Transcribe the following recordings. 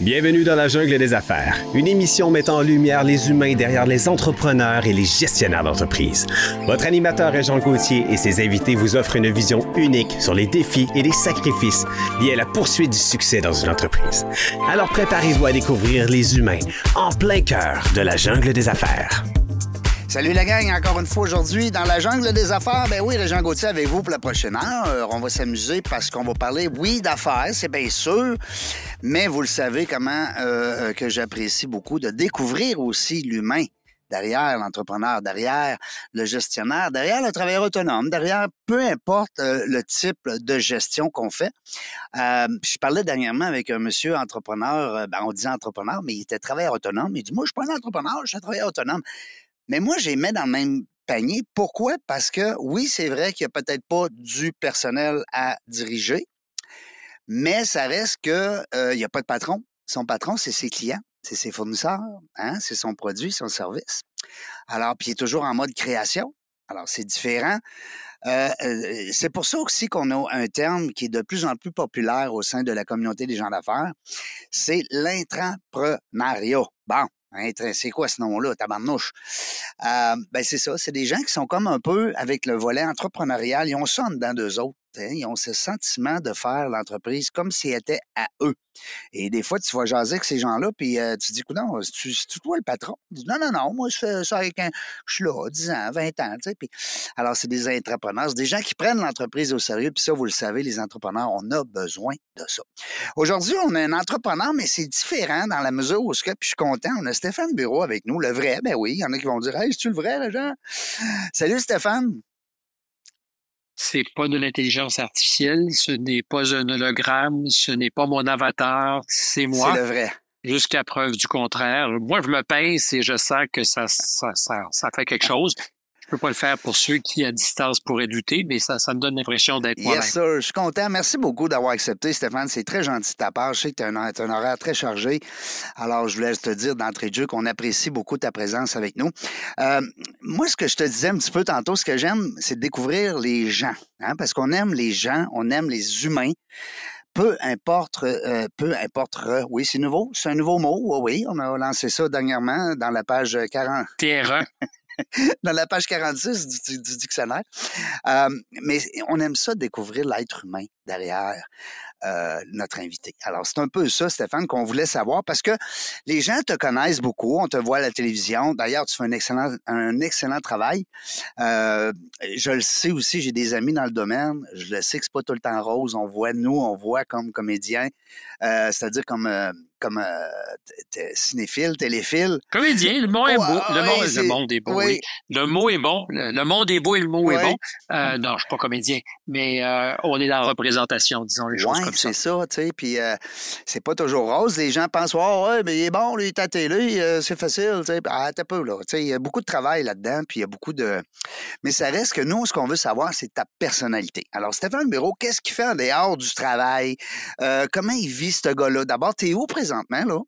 Bienvenue dans la jungle des affaires, une émission mettant en lumière les humains derrière les entrepreneurs et les gestionnaires d'entreprise. Votre animateur est Jean Gauthier et ses invités vous offrent une vision unique sur les défis et les sacrifices liés à la poursuite du succès dans une entreprise. Alors préparez-vous à découvrir les humains en plein cœur de la jungle des affaires. Salut la gang, encore une fois aujourd'hui dans la jungle des affaires. Ben oui, Régent Gauthier avec vous pour la prochaine heure. On va s'amuser parce qu'on va parler, oui, d'affaires, c'est bien sûr, mais vous le savez comment euh, que j'apprécie beaucoup de découvrir aussi l'humain derrière l'entrepreneur, derrière le gestionnaire, derrière le travailleur autonome, derrière peu importe euh, le type de gestion qu'on fait. Euh, je parlais dernièrement avec un monsieur entrepreneur, ben on dit entrepreneur, mais il était travailleur autonome. Il dit, moi, je suis pas un entrepreneur, je suis un travailleur autonome. Mais moi, j'ai mis dans le même panier. Pourquoi? Parce que oui, c'est vrai qu'il n'y a peut-être pas du personnel à diriger, mais ça reste qu'il euh, n'y a pas de patron. Son patron, c'est ses clients, c'est ses fournisseurs, hein? c'est son produit, son service. Alors, puis il est toujours en mode création. Alors, c'est différent. Euh, euh, c'est pour ça aussi qu'on a un terme qui est de plus en plus populaire au sein de la communauté des gens d'affaires, c'est l'intrapreneuriat. Bon, Hein, c'est quoi ce nom-là, tabarnouche? Euh, ben c'est ça, c'est des gens qui sont comme un peu avec le volet entrepreneurial, ils ont ça en dedans d'eux autres. Ils ont ce sentiment de faire l'entreprise comme si elle était à eux. Et des fois, tu vas jaser avec ces gens-là, puis euh, tu dis, non, tu tu toi le patron? Non, non, non, moi, je fais ça avec un. Je suis là, 10 ans, 20 ans, tu sais. Puis, alors, c'est des entrepreneurs, c'est des gens qui prennent l'entreprise au sérieux, puis ça, vous le savez, les entrepreneurs, on a besoin de ça. Aujourd'hui, on a un entrepreneur, mais c'est différent dans la mesure où, puis je suis content, on a Stéphane Bureau avec nous, le vrai, ben oui, il y en a qui vont dire, hey, c'est-tu le vrai, les gens? Salut Stéphane c'est pas de l'intelligence artificielle, ce n'est pas un hologramme, ce n'est pas mon avatar, c'est moi. C'est le vrai. Jusqu'à preuve du contraire. Moi, je me pince et je sens que ça, ça, ça, ça fait quelque chose. Je peux pas le faire pour ceux qui, à distance, pourraient douter, mais ça, ça me donne l'impression d'être moi-même. Yes, sir. Je suis content. Merci beaucoup d'avoir accepté, Stéphane. C'est très gentil de ta part. Je sais que tu as, un horaire très chargé. Alors, je voulais te dire d'entrée de jeu qu'on apprécie beaucoup ta présence avec nous. Euh, moi, ce que je te disais un petit peu tantôt, ce que j'aime, c'est de découvrir les gens. Hein, parce qu'on aime les gens, on aime les humains peu importe, euh, peu importe, oui, c'est nouveau, c'est un nouveau mot, oui, oui, on a lancé ça dernièrement dans la page 40. Terrain. dans la page 46 du, dictionnaire. Euh, mais on aime ça découvrir l'être humain derrière euh, notre invité. Alors, c'est un peu ça, Stéphane, qu'on voulait savoir parce que les gens te connaissent beaucoup, on te voit à la télévision. D'ailleurs, tu fais un excellent, un excellent travail. Euh, je le sais aussi, j'ai des amis dans le domaine. Je le sais que c'est pas tout le temps rose. On voit, nous, on voit comme comédien, euh, c'est-à-dire comme comme euh, cinéphile, téléphile. Comédien, le mot est beau. le, monde est beau, oui. Le mot est bon. Le, monde est beau et le mot est bon. Euh, non, je suis pas comédien, mais euh, on est dans la représentation, disons les choses comme ça. c'est ça, tu sais. Puis c'est pas toujours rose. Les gens pensent, oh, ouais, mais il est bon, lui, il est à télé, c'est facile, tu sais. Ah, t'as peu, là. Tu sais, il y a beaucoup de travail là-dedans, puis il y a beaucoup de. Mais ça reste que nous, ce qu'on veut savoir, c'est ta personnalité. Alors, Stéphane Bureau, qu'est-ce qu'il fait en dehors du travail? comment il vit, ce gars-là? D'abord, t'es où présentement, là?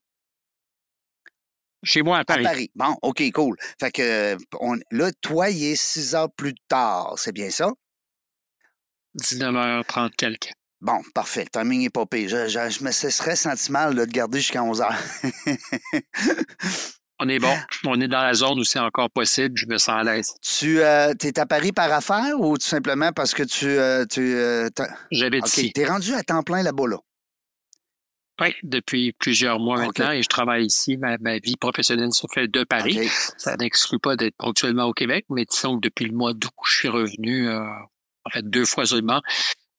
Chez moi, à Paris. À Paris. Bon, OK, cool. Fait que on, là, toi, il est 6 heures plus tard, c'est bien ça? 19h30 quelques. Bon, parfait. Le timing est pas pire. Je, je, me cesserais senti mal de garder jusqu'à 11 heures. on est bon. On est dans la zone où c'est encore possible. Je me sens à l'aise. Tu euh, es à Paris par affaire ou tout simplement parce que tu. Euh, tu euh, J'habite ici. Tu es rendu à temps plein là-bas, là? Oui, depuis plusieurs mois maintenant et je travaille ici. Ma, vie professionnelle se fait de Paris. Ça n'exclut pas d'être ponctuellement au Québec, mais disons que depuis le mois d'août, je suis revenu euh, en fait deux fois seulement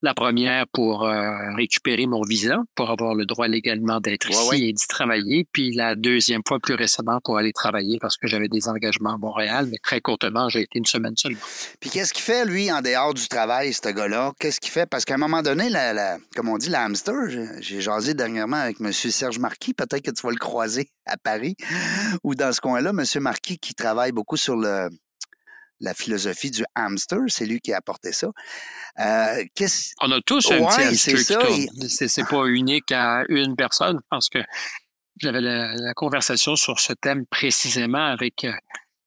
la première pour euh, récupérer mon visa, pour avoir le droit légalement d'être ici et d'y travailler. Puis la deuxième fois, plus récemment, pour aller travailler parce que j'avais des engagements à Montréal. Mais très courtement, j'ai été une semaine seule. Puis qu'est-ce qu'il fait, lui, en dehors du travail, ce gars-là? Qu'est-ce qu'il fait? Parce qu'à un moment donné, la, comme on dit, la hamster, j'ai jasé dernièrement avec M. Serge Marquis. Peut-être que tu vas le croiser à Paris ou dans ce coin-là. M. Marquis qui travaille beaucoup sur le, la philosophie du hamster, c'est lui qui a apporté ça. Euh, On a tous un petit hamster qui C'est pas unique à une personne. Je pense que j'avais la, conversation sur ce thème précisément avec euh,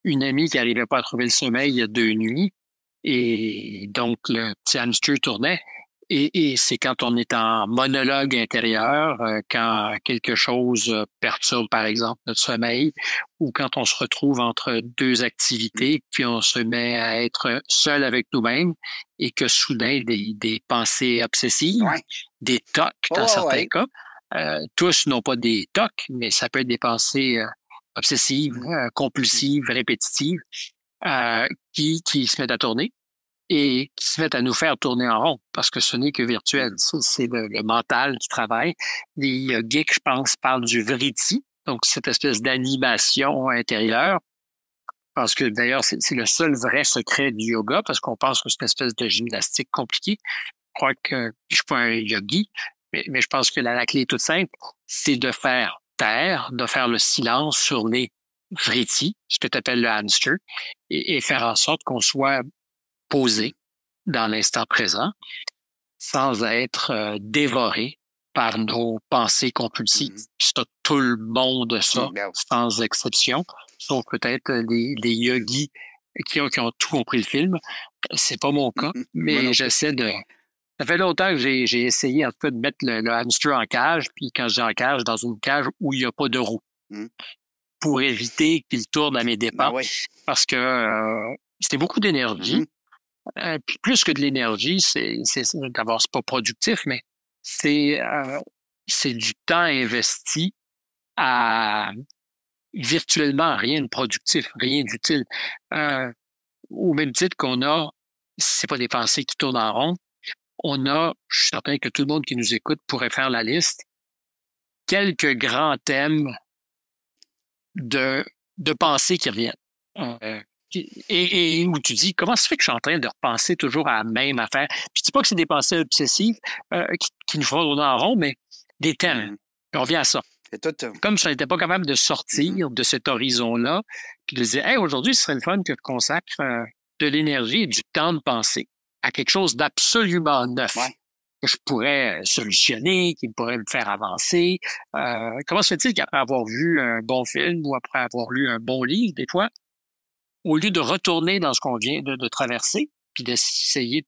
une amie qui n'arrivait pas à trouver le sommeil il y a deux nuits. Et donc, le petit hamster tournait. Et, c'est quand on est en monologue intérieur, euh, quand quelque chose perturbe, par exemple, notre sommeil, ou quand on se retrouve entre deux activités, puis on se met à être seul avec nous-mêmes et que soudain, des, des pensées obsessives, des tocs dans certains cas, euh, tous n'ont pas des tocs, mais ça peut être des pensées euh, obsessives, mmh. compulsives, répétitives, qui, qui se mettent à tourner et qui se mettent à nous faire tourner en rond parce que ce n'est que virtuel. C'est le, mental qui travaille. Les geeks, je pense, parlent du vriti, donc cette espèce d'animation intérieure. Parce que d'ailleurs, c'est le seul vrai secret du yoga parce qu'on pense que c'est une espèce de gymnastique compliquée. Je crois que je suis pas un yogi, mais, je pense que la, clé est toute simple, c'est de faire taire, de faire le silence sur les vritis, ce que tu appelles le hamster, et faire en sorte qu'on soit posé dans l'instant présent sans être euh, dévoré par nos pensées compulsives. Mm-hmm. tout le monde ça, sans exception, sauf peut-être les, les yogis qui ont, qui ont tout compris le film. C'est pas mon cas, mm-hmm. mais j'essaie de... Ça fait longtemps que j'ai essayé en tout cas de mettre le, hamster en cage, puis quand je dis en cage, dans une cage où il n'y a pas de roue, mm. pour éviter qu'il tourne à mes ben dépens. Parce que euh, c'était beaucoup d'énergie. Mm-hmm. Euh, plus que de l'énergie, c'est d'abord c'est pas productif, mais c'est euh, c'est du temps investi à virtuellement rien de productif, rien d'utile. Euh, au même titre qu'on a, c'est pas des pensées qui tournent en rond, on a, je suis certain que tout le monde qui nous écoute pourrait faire la liste, quelques grands thèmes de, de pensées qui reviennent. Euh, et, où tu dis, comment ça fait que je suis en train de repenser toujours à la même affaire? Je dis pas que c'est des pensées obsessives euh, qui, nous font tourner en rond, mais des thèmes. Mmh. on revient à ça. Tout, euh, Comme je n'étais pas capable de sortir mmh. de cet horizon-là, puis de dire, hey, aujourd'hui, ce serait le fun que je consacre euh, de l'énergie et du temps de penser à quelque chose d'absolument neuf. que je pourrais solutionner, qui pourrait me faire avancer. comment se fait-il qu'après avoir vu un bon film ou après avoir lu un bon livre, des fois, au lieu de retourner dans ce qu'on vient de, traverser, puis d'essayer de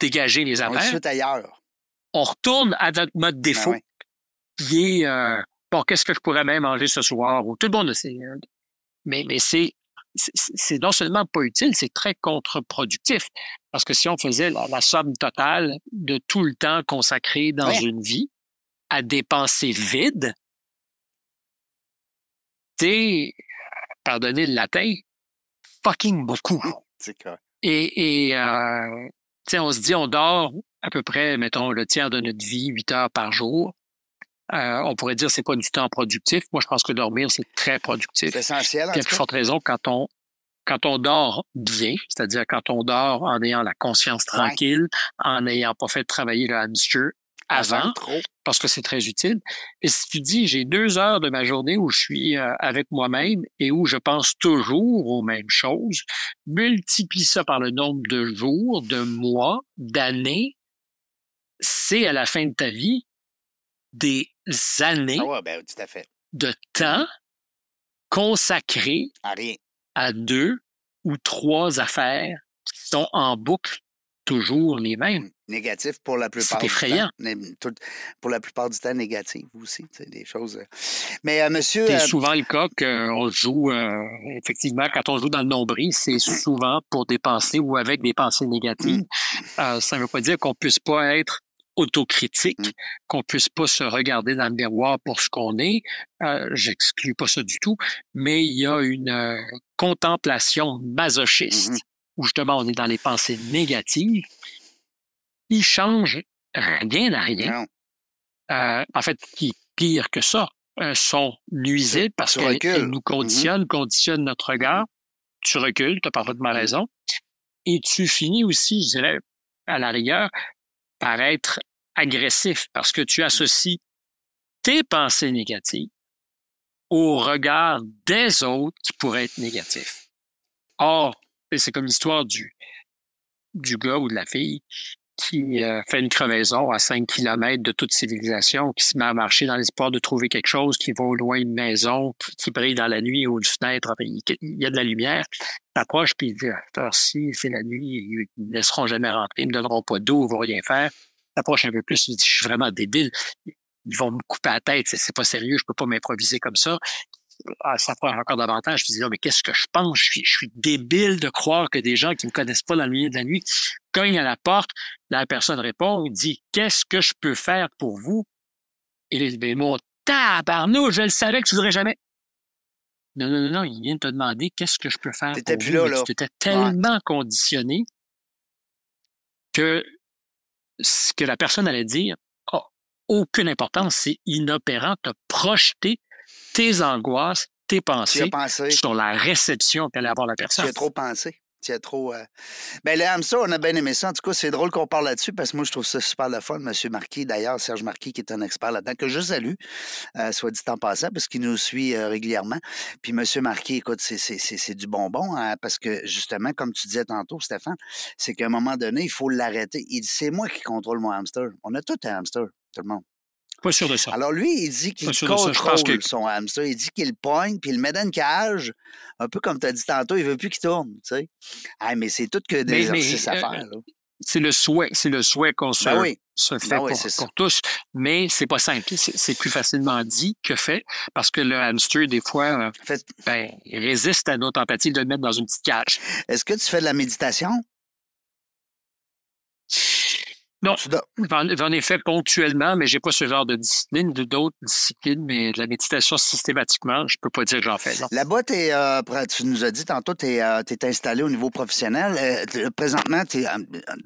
dégager les affaires, on, ailleurs. on retourne à notre mode ben défaut, qui est euh, bon, qu'est-ce que je pourrais même manger ce soir, ou tout le monde le sait. Hein. Mais, mais c'est c'est non seulement pas utile, c'est très contre-productif. Parce que si on faisait la, somme totale de tout le temps consacré dans une vie à dépenser vide, c'est, pardonnez le latin, fucking beaucoup. C'est Et, et euh, on se dit, on dort à peu près, mettons, le tiers de notre vie, 8 heures par jour. Euh, on pourrait dire c'est pas du temps productif. Moi, je pense que dormir, c'est très productif. C'est essentiel. Il y a plus forte raison quand on quand on dort bien, c'est-à-dire quand on dort en ayant la conscience tranquille, en n'ayant pas fait travailler le hamster, avant, parce que c'est très utile. Et si tu dis, j'ai deux heures de ma journée où je suis euh, avec moi-même et où je pense toujours aux mêmes choses, multiplie ça par le nombre de jours, de mois, d'années, c'est à la fin de ta vie des années ah ben, de temps consacré à deux ou trois affaires qui sont en boucle toujours les mêmes. Négatif pour la plupart du effrayant. temps. pour la plupart du temps, négatif aussi. C'est des choses. Euh. Mais euh, monsieur. C'est euh, souvent le cas qu'on joue, effectivement, quand on joue dans le nombril, c'est souvent pour des pensées ou avec des pensées négatives. Mm. ça ne veut pas dire qu'on puisse pas être autocritique, mm. qu'on puisse pas se regarder dans le miroir pour ce qu'on est. J'exclus pas ça du tout, mais il y a une contemplation masochiste mm-hmm où justement on est dans les pensées négatives, ils changent rien à rien. Euh, en fait, qui pire que ça, euh, sont nuisibles parce qu'elles nous mm-hmm. conditionnent, conditionnent notre regard. Tu recules, tu as parfaitement mm-hmm. raison. Et tu finis aussi, je dirais, à la rigueur, par être agressif parce que tu associes tes pensées négatives au regard des autres qui pourraient être négatifs. Or, c'est comme l'histoire du, du gars ou de la fille qui euh, fait une crevaison à 5 km de toute civilisation, qui se met à marcher dans l'espoir de trouver quelque chose, qui va au loin d'une maison, qui, brille dans la nuit ou une fenêtre, il, y a de la lumière, il puis il dit, ah, si c'est la nuit, ils ne laisseront jamais rentrer, ils ne donneront pas d'eau, ils vont rien faire. t'approches un peu plus, tu dis, je suis vraiment débile. Ils vont me couper la tête, c'est pas sérieux, je peux pas m'improviser comme ça. Ah, ça prend encore davantage. Je me dis, non, mais qu'est-ce que je pense? Je suis, je suis débile de croire que des gens qui me connaissent pas dans le milieu de la nuit cognent à la porte, la personne répond, dit, qu'est-ce que je peux faire pour vous? Et les, ben, mon tabarnouche, je le savais que tu voudrais jamais. Non, non, non, non, il vient de te demander qu'est-ce que je peux faire pour plus vous? là, là. Tu étais tellement conditionné que ce que la personne allait dire a aucune importance. C'est inopérant. Tu as projeté tes angoisses, tes pensées pensé? sur la réception qu'allait avoir la Tu personne. as trop pensé? Tu as trop. Euh... Ben, le hamster, on a bien aimé ça. En tout cas, c'est drôle qu'on parle là-dessus parce que moi, je trouve ça super le fun. Monsieur Marquis, d'ailleurs, Serge Marquis, qui est un expert là-dedans, que je salue, euh, soit dit en passant, parce qu'il nous suit euh, régulièrement. Puis, Monsieur Marquis, écoute, c'est du bonbon, hein, parce que justement, comme tu disais tantôt, Stéphane, c'est qu'à un moment donné, il faut l'arrêter. Il dit c'est moi qui contrôle mon hamster. On a tout un hamster, tout le monde. Pas sûr de ça. Alors lui, il dit qu'il. Je pense contrôle que- son hamster. Il dit qu'il le pogne, puis il le met dans une cage, un peu comme tu as dit tantôt, il veut plus qu'il tourne, tu sais. Ah, mais c'est tout que des exercices à euh, faire, là. C'est le souhait, c'est le souhait qu'on se, Ben oui. se fait Ben oui, pour, tous, mais c'est pas simple. C'est plus facilement dit que fait, parce que le hamster, des fois, euh, Fait- ben, il résiste à notre empathie de le mettre dans une petite cage. Est-ce que tu fais de la méditation? Non. J'en ai fait ponctuellement, mais j'ai pas ce genre de discipline, d'autres disciplines, mais de la méditation systématiquement, je peux pas dire que j'en fais. Là-bas, euh, tu nous as dit tantôt, tu es, installé au niveau professionnel. Euh, présentement, tu es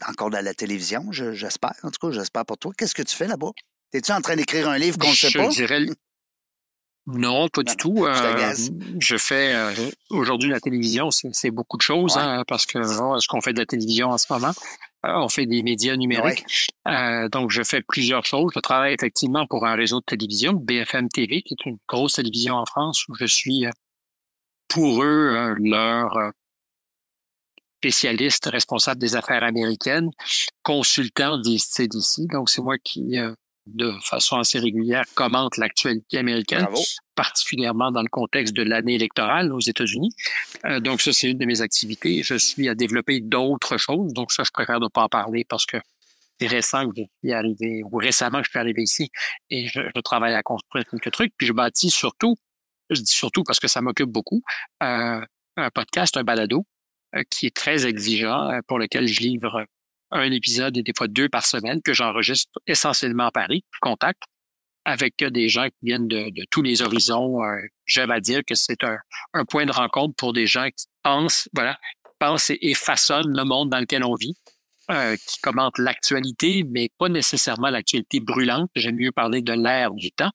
encore dans la télévision, je- j'espère. En tout cas, j'espère pour toi. Qu'est-ce que tu fais là-bas? Es-tu en train d'écrire un livre qu'on ne sait je pas? dirais non, pas du tout. Euh, je fais euh, aujourd'hui la télévision, c'est beaucoup de choses, Ouais. hein, parce que bon, ce qu'on fait de la télévision en ce moment, euh, on fait des médias numériques. Euh, donc, je fais plusieurs choses. Je travaille effectivement pour un réseau de télévision, BFM TV, qui est une grosse télévision en France, où je suis pour eux leur spécialiste responsable des affaires américaines, consultant des CDC. Donc, c'est moi qui, euh, de façon assez régulière, commente l'actualité américaine Bravo. particulièrement dans le contexte de l'année électorale aux États-Unis. Euh, donc ça, c'est une de mes activités. Je suis à développer d'autres choses. Donc ça, je préfère ne pas en parler parce que c'est récent que je suis arrivé, ou récemment que je suis arrivé ici, et je, je travaille à construire quelques trucs. Puis je bâtis surtout, je dis surtout parce que ça m'occupe beaucoup, euh, un podcast, un balado, euh, qui est très exigeant, pour lequel je livre un épisode et des fois deux par semaine, que j'enregistre essentiellement à Paris. Je contacte avec des gens qui viennent de, tous les horizons. Euh, J'aime à dire que c'est un, un point de rencontre pour des gens qui pensent, voilà, pensent et, façonnent le monde dans lequel on vit, euh, qui commentent l'actualité, mais pas nécessairement l'actualité brûlante. J'aime mieux parler de l'ère du temps.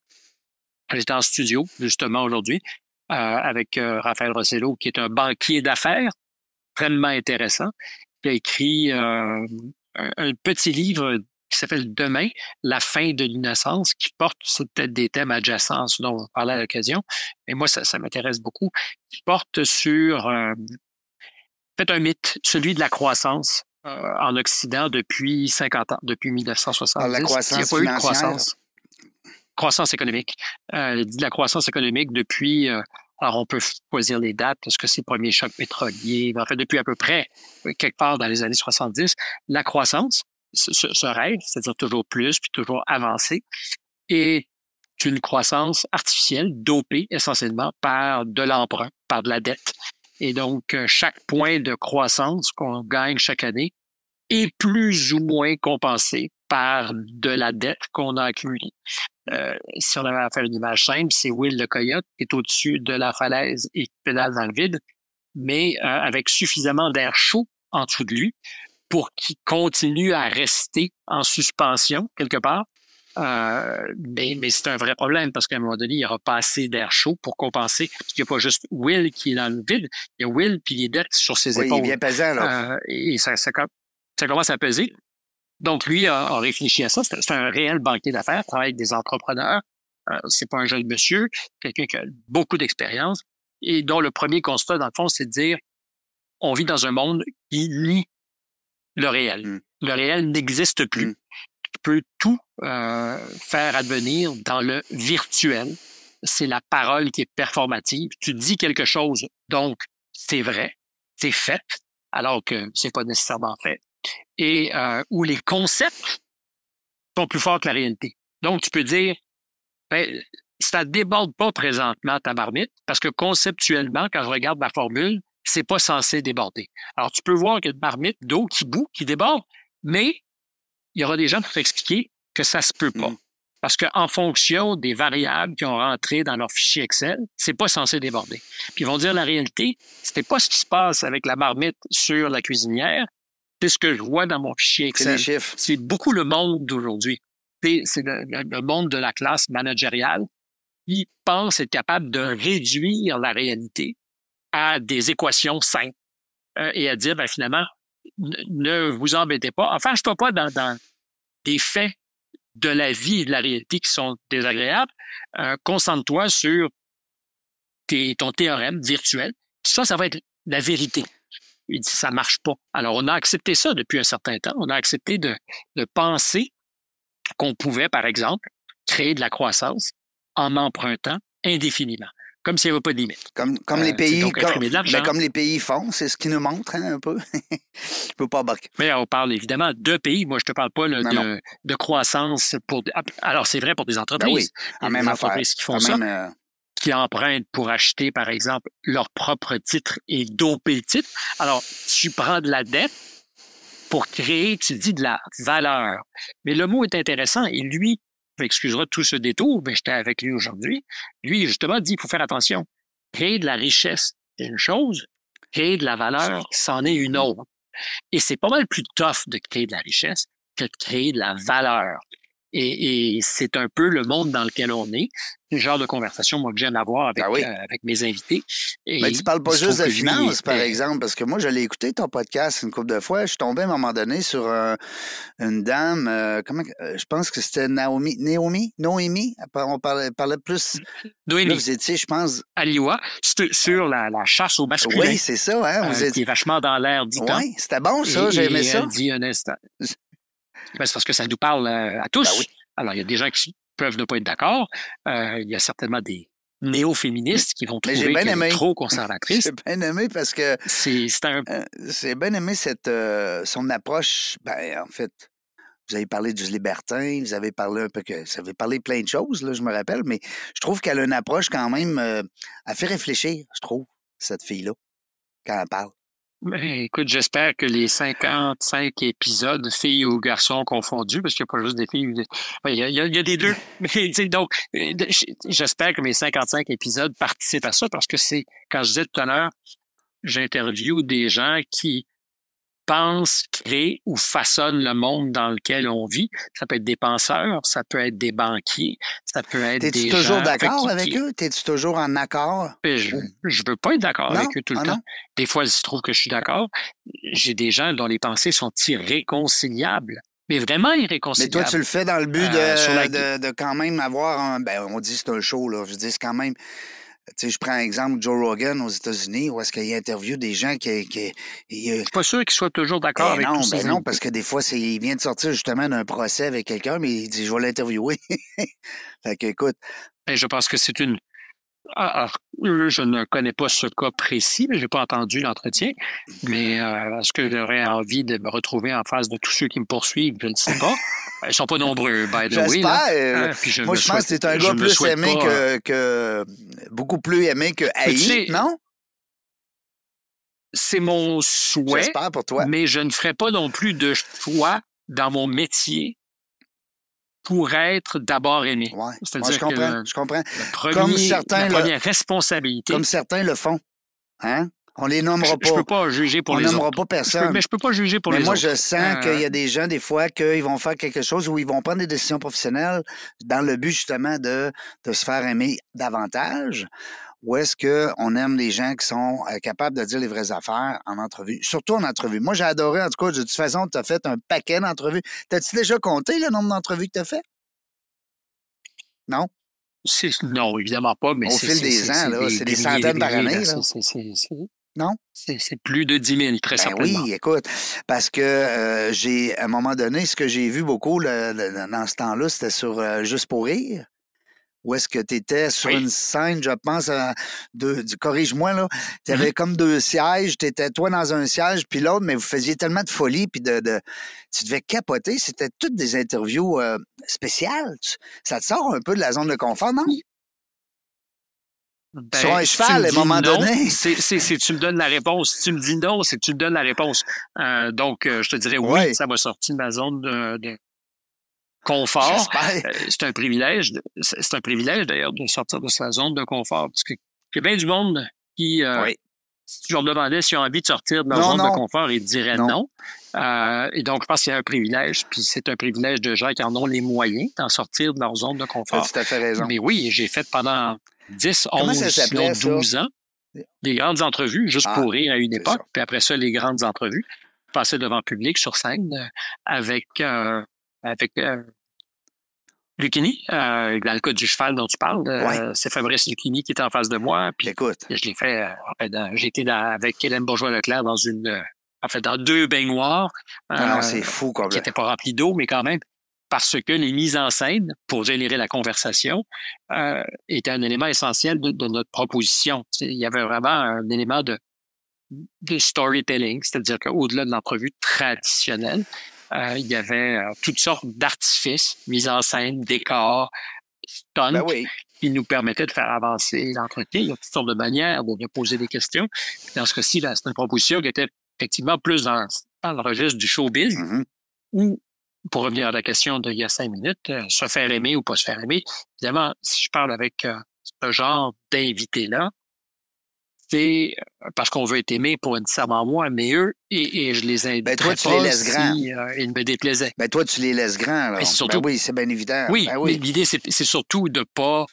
J'étais en studio, justement, aujourd'hui, euh, avec Raphaël Rossello, qui est un banquier d'affaires, extrêmement intéressant, a écrit euh, un, petit livre qui s'appelle Demain, la fin de l'innocence, qui porte, c'est peut-être des thèmes adjacents à ce dont on parlait à l'occasion, mais moi, ça, ça m'intéresse beaucoup, qui porte sur, euh, peut-être un mythe, celui de la croissance euh, en Occident depuis 50 ans, depuis 1970. Ah, la Il n'y a croissance pas eu de croissance. Croissance économique. Euh, il dit de la croissance économique depuis, euh, alors on peut choisir les dates, parce que c'est le premier choc pétrolier, en fait, depuis à peu près quelque part dans les années 70, la croissance, ce, rêve, c'est-à-dire toujours plus, puis toujours avancer, est une croissance artificielle, dopée essentiellement par de l'emprunt, par de la dette. Et donc, euh, chaque point de croissance qu'on gagne chaque année est plus ou moins compensé par de la dette qu'on a accumulée. Euh, si on avait à faire une image simple, c'est Will le coyote qui est au-dessus de la falaise et qui pédale dans le vide, mais euh, avec suffisamment d'air chaud en dessous de lui pour qu'il continue à rester en suspension quelque part. Euh, mais mais c'est un vrai problème parce qu'à un moment donné, il n'y aura pas assez d'air chaud pour compenser. Parce qu'il n'y a pas juste Will qui est dans le vide, il y a Will puis les dettes sur ses Oui, il est épaules. bien pesant, là. Euh, et ça, ça, com- ça commence à peser. Donc, lui a, a réfléchi à ça. C'est un réel banquier d'affaires, travaille avec des entrepreneurs. Euh, c'est pas un jeune monsieur, quelqu'un qui a beaucoup d'expérience et dont le premier constat, dans le fond, c'est de dire on vit dans un monde qui nie le réel. Mm. Le réel n'existe plus. Mm. Tu peux tout euh, faire advenir dans le virtuel. C'est la parole qui est performative. Tu dis quelque chose, donc c'est vrai, c'est fait, alors que c'est pas nécessairement fait. Et euh, où les concepts sont plus forts que la réalité. Donc, tu peux dire, ben, ça déborde pas présentement ta marmite, parce que conceptuellement, quand je regarde ma formule, c'est pas censé déborder. Alors, tu peux voir qu'il y a une marmite d'eau qui bout, qui déborde, mais il y aura des gens pour t'expliquer que ça se peut pas. Mm. Parce qu'en fonction des variables qui ont rentré dans leur fichier Excel, c'est pas censé déborder. Puis ils vont dire la réalité, c'était pas ce qui se passe avec la marmite sur la cuisinière, c'est ce que je vois dans mon fichier Excel. C'est beaucoup le monde d'aujourd'hui. C'est le, monde de la classe managériale qui pense être capable de réduire la réalité à des équations simples euh, et à dire, ben, finalement, ne, vous embêtez pas. Enfin, je ne pas dans, dans des faits de la vie et de la réalité qui sont désagréables, euh, concentre-toi sur ton théorème virtuel. Ça, ça va être la vérité. Il dit, ça marche pas. Alors, on a accepté ça depuis un certain temps. On a accepté de, de penser qu'on pouvait, par exemple, créer de la croissance en empruntant indéfiniment comme s'il n'y avait pas de limite. Comme, comme les pays, comme, ben, comme, les pays font, c'est ce qui nous montre hein, un peu. je peux pas embarquer. Mais on parle évidemment de pays. Moi, je te parle pas de, de, croissance pour. Alors, c'est vrai pour des ben entreprises. oui, même entreprises qui font ça. Euh, qui empruntent pour acheter, par exemple, leur propre titre et doper le titre. Alors, tu prends de la dette pour créer, tu dis, de la valeur. Mais le mot est intéressant et lui, excusera tout ce détour, mais j'étais avec lui aujourd'hui. Lui, justement, dit faut faire attention. Créer de la richesse, c'est une chose. Créer de la valeur, c'en est une autre. Et c'est pas mal plus tough de créer de la richesse que de créer de la valeur. Et, c'est un peu le monde dans lequel on est. Le genre de conversation, moi, que j'aime avoir avec, ben euh, avec mes invités. Et Mais tu parles pas juste de finances, par exemple, parce que moi, je l'ai écouté, ton podcast, une couple de fois. Je suis tombé à un moment donné sur une dame, euh, comment, euh, je pense que c'était Naomi, Naomi, Noémie. On parlait, parlait plus. Noémie. vous étiez, je pense. À Liwa, sur la, la, chasse au masculin. Oui, c'est ça, hein. Vous Qui est vachement dans l'air, dit Oui, c'était bon, ça, j'aimais ça. dit un instant. Ben, c'est parce que ça nous parle euh, à tous. Ben Alors, il y a des gens qui peuvent ne pas être d'accord. Euh, il y a certainement des néo-féministes qui vont trouver qu'elle est trop conservatrice. J'ai bien aimé parce que... C'est un... Euh, bien aimé cette, son approche. Ben, en fait, vous avez parlé du libertin, vous avez parlé un peu que... Vous avez parlé plein de choses, là, je me rappelle, mais je trouve qu'elle a une approche quand même... elle fait réfléchir, je trouve, cette fille-là, quand elle parle. Ben, écoute, j'espère que les 55 épisodes, filles ou garçons confondus, parce qu'il n'y a pas juste des filles, il y a, il y a des deux. Mais donc, euh, j'espère que mes 55 épisodes participent à ça, parce que c'est, quand je disais tout à l'heure, j'interviewe des gens qui pense, crée ou façonne le monde dans lequel on vit. Ça peut être des penseurs, ça peut être des banquiers, ça peut être des T'es-tu toujours d'accord avec eux? T'es-tu toujours en accord? Je, je veux pas être d'accord avec eux tout le ah, temps. Des fois, il se trouve que je suis d'accord. J'ai des gens dont les pensées sont irréconciliables. Mais vraiment irréconciliables. Mais toi, tu le fais dans le but euh, de, de, quand même avoir un. Ben, on dit c'est un show, là. Je dis, c'est quand même je prends un exemple Joe Rogan aux États-Unis, où est-ce qu'il interviewe des gens qui... qui il, suis pas sûr qu'il soit toujours d'accord ben avec non, ben non, parce que des fois, il vient de sortir justement d'un procès avec quelqu'un, mais il dit, je vais l'interviewer. fait que, écoute... Ben, je pense que c'est une ah, ah, je ne connais pas ce cas précis, mais je n'ai pas entendu l'entretien. Mais euh, est-ce que j'aurais envie de me retrouver en face de tous ceux qui me poursuivent? Je ne sais pas. Ils ne sont pas nombreux, by the way. Euh, hein, moi, je pense que c'est un gars plus aimé que, beaucoup plus aimé que haï, non? C'est mon souhait. J'espère pour toi. Mais je ne ferai pas non plus de choix dans mon métier pour être d'abord aimé. Ouais. C'est-à-dire je comprends, je comprends. comme certains la première responsabilité. Comme certains le font. Hein? On les nommera pas. Je peux pas juger pour on les nommera pas personne. mais je peux pas juger pour mais les moi, autres. Moi, je sens qu'il y a des gens, des fois, qu'ils vont faire quelque chose ou ils vont prendre des décisions professionnelles dans le but, justement, de, de se faire aimer davantage ou est-ce qu'on aime les gens qui sont euh, capables de dire les vraies affaires en entrevue? Surtout en entrevue. Moi, j'ai adoré, en tout cas, de toute façon, tu as fait un paquet d'entrevues. T'as-tu déjà compté le nombre d'entrevues que tu as fait? Non? Non, évidemment pas, mais Au fil des ans, là, c'est des, centaines par année. Non? C'est plus de 10 000, très ben certainement. Oui, écoute, parce que euh, j'ai, à un moment donné, ce que j'ai vu beaucoup dans ce temps-là, c'était sur euh, Juste pour rire, où est-ce que tu étais sur une scène, je pense, de, corrige-moi, là. Tu avais comme deux sièges, tu étais toi dans un siège, puis l'autre, mais vous faisiez tellement de folie, puis de, tu devais capoter. C'était toutes des interviews euh, spéciales. Ça te sort un peu de la zone de confort, non? Ben, sur un cheval, à un moment donné. C'est, tu me donnes la réponse. Si tu me dis non, c'est que tu me donnes la réponse. Euh, donc, euh, je te dirais oui, ça m'a sorti de ma zone de, confort. Euh, c'est un privilège. C'est un privilège d'ailleurs de sortir de sa zone de confort. Parce que y a bien du monde qui, si tu leur demandais s'ils ont envie de sortir de leur zone de confort, ils diraient non. et donc, je pense qu'il y a un privilège, puis c'est un privilège de gens qui en ont les moyens d'en sortir de leur zone de confort. Tu as fait raison. Mais oui, j'ai fait pendant 10, 11, sinon 12 ans. Les grandes entrevues, juste pour ah, rire à une époque. Puis après ça, les grandes entrevues. Passer devant le public sur scène euh, avec, euh, avec euh, Lucchini, dans le cas du cheval dont tu parles. C'est Fabrice Lucchini qui est en face de moi. Puis Écoute. Je l'ai fait. J'étais avec Hélène Bourgeois-Leclerc dans une. En fait, dans deux baignoires. Ah non, c'est fou, Qui n'étaient pas remplis d'eau, mais quand même parce que les mises en scène, pour générer la conversation, euh, étaient un élément essentiel de, notre proposition. Il y avait vraiment un élément de, de storytelling, c'est-à-dire qu'au-delà de l'entrevue traditionnelle, euh, il y avait euh, toutes sortes d'artifices, mise en scène, décors, stunts, ben qui nous permettaient de faire avancer l'entretien. Il y a toutes sortes de manières de, poser des questions. dans ce cas-ci, c'est une proposition qui était effectivement plus dans, le registre du showbiz, mm où pour revenir à la question d'il y a cinq minutes, euh, se faire aimer ou pas se faire aimer, évidemment, si je parle avec euh, ce genre d'invité-là, c'est euh, parce qu'on veut être aimé pour nécessairement moi, mais eux, et, je les invite ben toi, tu les laisses grands. ils me déplaisaient. Ben toi, tu les laisses grands. Alors. surtout, ben oui, c'est bien évident. Oui, ben l'idée, c'est, surtout de pas...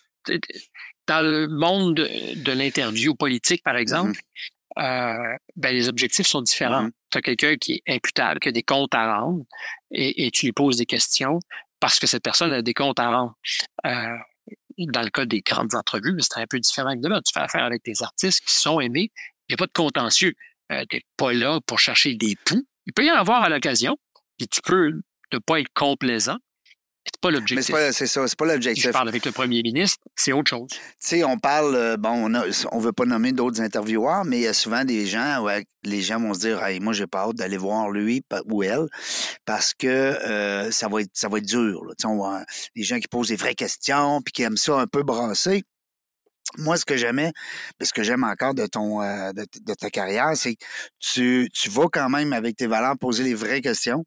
Dans le monde de, l'interview politique, par exemple, mm-hmm. Euh, ben, les objectifs sont différents. Mm-hmm. Tu as quelqu'un qui est imputable, qui a des comptes à rendre, et, tu lui poses des questions parce que cette personne a des comptes à rendre. Euh, dans le cas des grandes entrevues, c'est un peu différent que demain. Tu fais affaire avec des artistes qui sont aimés. Il n'y a pas de contentieux. Euh, tu n'es pas là pour chercher des poux. Il peut y en avoir à l'occasion, puis tu peux ne pas être complaisant, c'est pas l'objectif. C'est ça, c'est pas l'objectif. Si je parle avec le premier ministre, c'est autre chose. Tu sais, on parle, euh, bon, on, veut pas nommer d'autres intervieweurs, mais il y a souvent des gens, ouais, les gens vont se dire, hey, moi, j'ai pas hâte d'aller voir lui ou elle, parce que euh, ça va être, ça va être dur. Tu sais, on voit des gens qui posent des vraies questions, puis qui aiment ça un peu brasser. Moi, ce que j'aimais, ce que j'aime encore de ton euh, de, ta carrière, c'est que tu, tu vas quand même avec tes valeurs poser les vraies questions,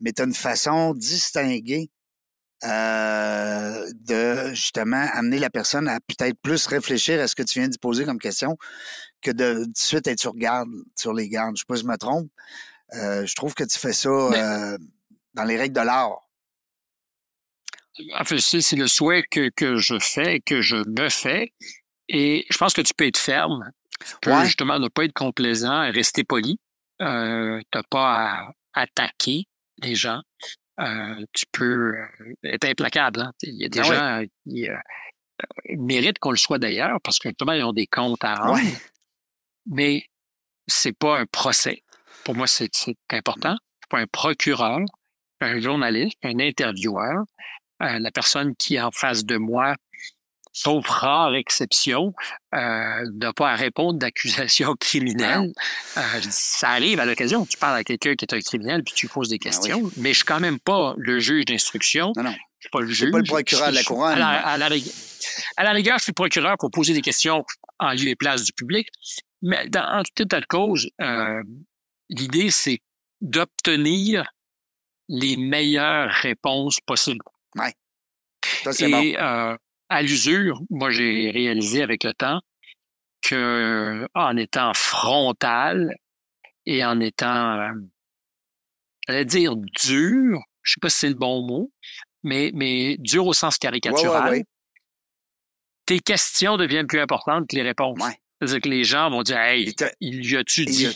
mais tu as une façon distinguée euh, de justement amener la personne à peut-être plus réfléchir à ce que tu viens de poser comme question que de, de suite être sur garde, sur les gardes. Je sais pas si je me trompe. Euh, je trouve que tu fais ça euh, dans les règles de l'art. En fait, c'est le souhait que, que je fais, que je me fais. Et je pense que tu peux être ferme. Tu peux justement ne pas être complaisant et rester poli. Euh, tu n'as pas à attaquer les gens. Euh, tu peux euh, être implacable. Hein. Il y a des ah gens qui euh, méritent qu'on le soit d'ailleurs parce que justement, ils ont des comptes à rendre. Mais c'est pas un procès. Pour moi, c'est important. C'est pas un procureur, un journaliste, un intervieweur. la personne qui est en face de moi sauf rare exception, euh, n'a pas à répondre d'accusations criminelles. Euh, ça arrive à l'occasion. Tu parles à quelqu'un qui est un criminel puis tu poses des ben questions, mais je suis quand même pas le juge d'instruction. Non, non. Je suis pas le juge. pas le procureur de la couronne. À la, rigueur, je suis procureur pour poser des questions en lieu et place du public. Mais dans, en tout état de cause, euh, l'idée, c'est d'obtenir les meilleures réponses possibles. Oui. Ça, c'est bon. À l'usure, moi, j'ai réalisé avec le temps que en étant frontal et en étant, euh, j'allais dire dur, je sais pas si c'est le bon mot, mais, mais dur au sens caricatural, tes questions deviennent plus importantes que les réponses. C'est-à-dire que les gens vont dire Hey, il y a-tu dit?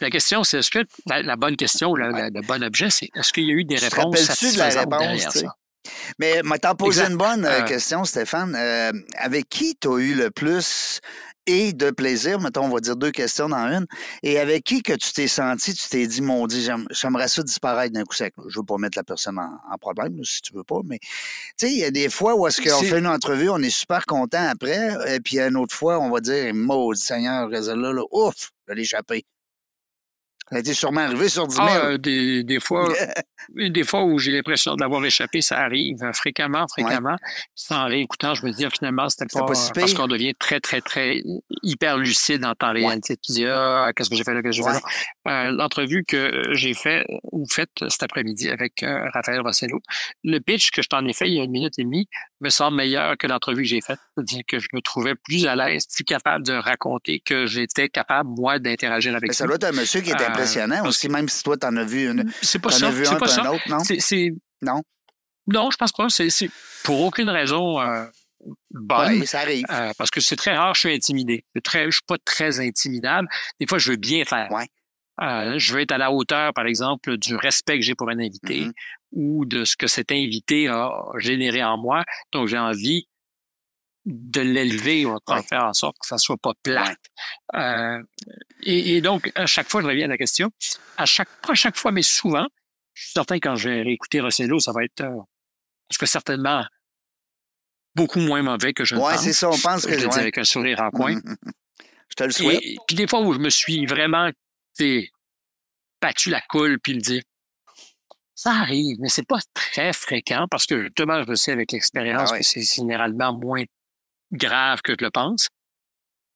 La question, c'est est-ce que la, bonne question, le bon objet, c'est est-ce qu'il y a eu des réponses satisfaisantes de la réponse, derrière ça? Mais t'en posé une bonne euh, question, Stéphane. Euh, avec qui tu as eu le plus et de plaisir, mettons, on va dire deux questions dans une, et avec qui que tu t'es senti, tu t'es dit, mon Dieu, j'aimerais ça disparaître d'un coup sec? Je veux pas mettre la personne en, problème, si tu veux pas, mais tu sais, il y a des fois où est-ce qu'on fait une entrevue, on est super content après, et puis une autre fois, on va dire, maudit Seigneur, là, là, ouf, je l'ai échappé. Ça a été sûrement arrivé sur 10 000. Ah, des, des, fois, des fois où j'ai l'impression d'avoir échappé, ça arrive euh, fréquemment, fréquemment. Sans réécoutant, je me dis, finalement, c'était pas, pas si parce qu'on devient très, très, très hyper lucide en temps réel. Tu dis, ah, qu'est-ce que j'ai fait là, qu'est-ce que j'ai fait là? Euh, L'entrevue que j'ai fait ou faite cet après-midi avec euh, Raphaël Rossello, le pitch que je t'en ai fait il y a une minute et demie me semble meilleur que l'entrevue que j'ai faite. C'est-à-dire que je me trouvais plus à l'aise, plus capable de raconter, que j'étais capable, moi, d'interagir avec Mais ça doit être un monsieur qui était impressionnant aussi, même si toi, t'en as vu une. C'est pas ça. C'est pas ça. Autre, non? C'est, non? Non, je pense pas. C'est, pour aucune raison euh, bonne. Ça arrive. Euh, parce que c'est très rare, je suis intimidé. Je très, suis pas très intimidable. Des fois, je veux bien faire. Ouais. Euh, je veux être à la hauteur, par exemple, du respect que j'ai pour un invité mm-hmm. ou de ce que cet invité a généré en moi. Donc, j'ai envie de l'élever ou de faire en sorte que ça soit pas plate. Euh, et, donc, à chaque fois, je reviens à la question. À chaque, pas à chaque fois, mais souvent, je suis certain quand je vais réécouter Rossello, ça va être, euh, parce que certainement, beaucoup moins mauvais que je ne pense. c'est ça, on pense que je le dis avec un sourire en coin. je te le souhaite. Et, puis des fois où je me suis vraiment, battu la coule, puis le dire, ça arrive, mais c'est pas très fréquent parce que justement, je sais avec l'expérience ah que c'est généralement moins grave que je le pense.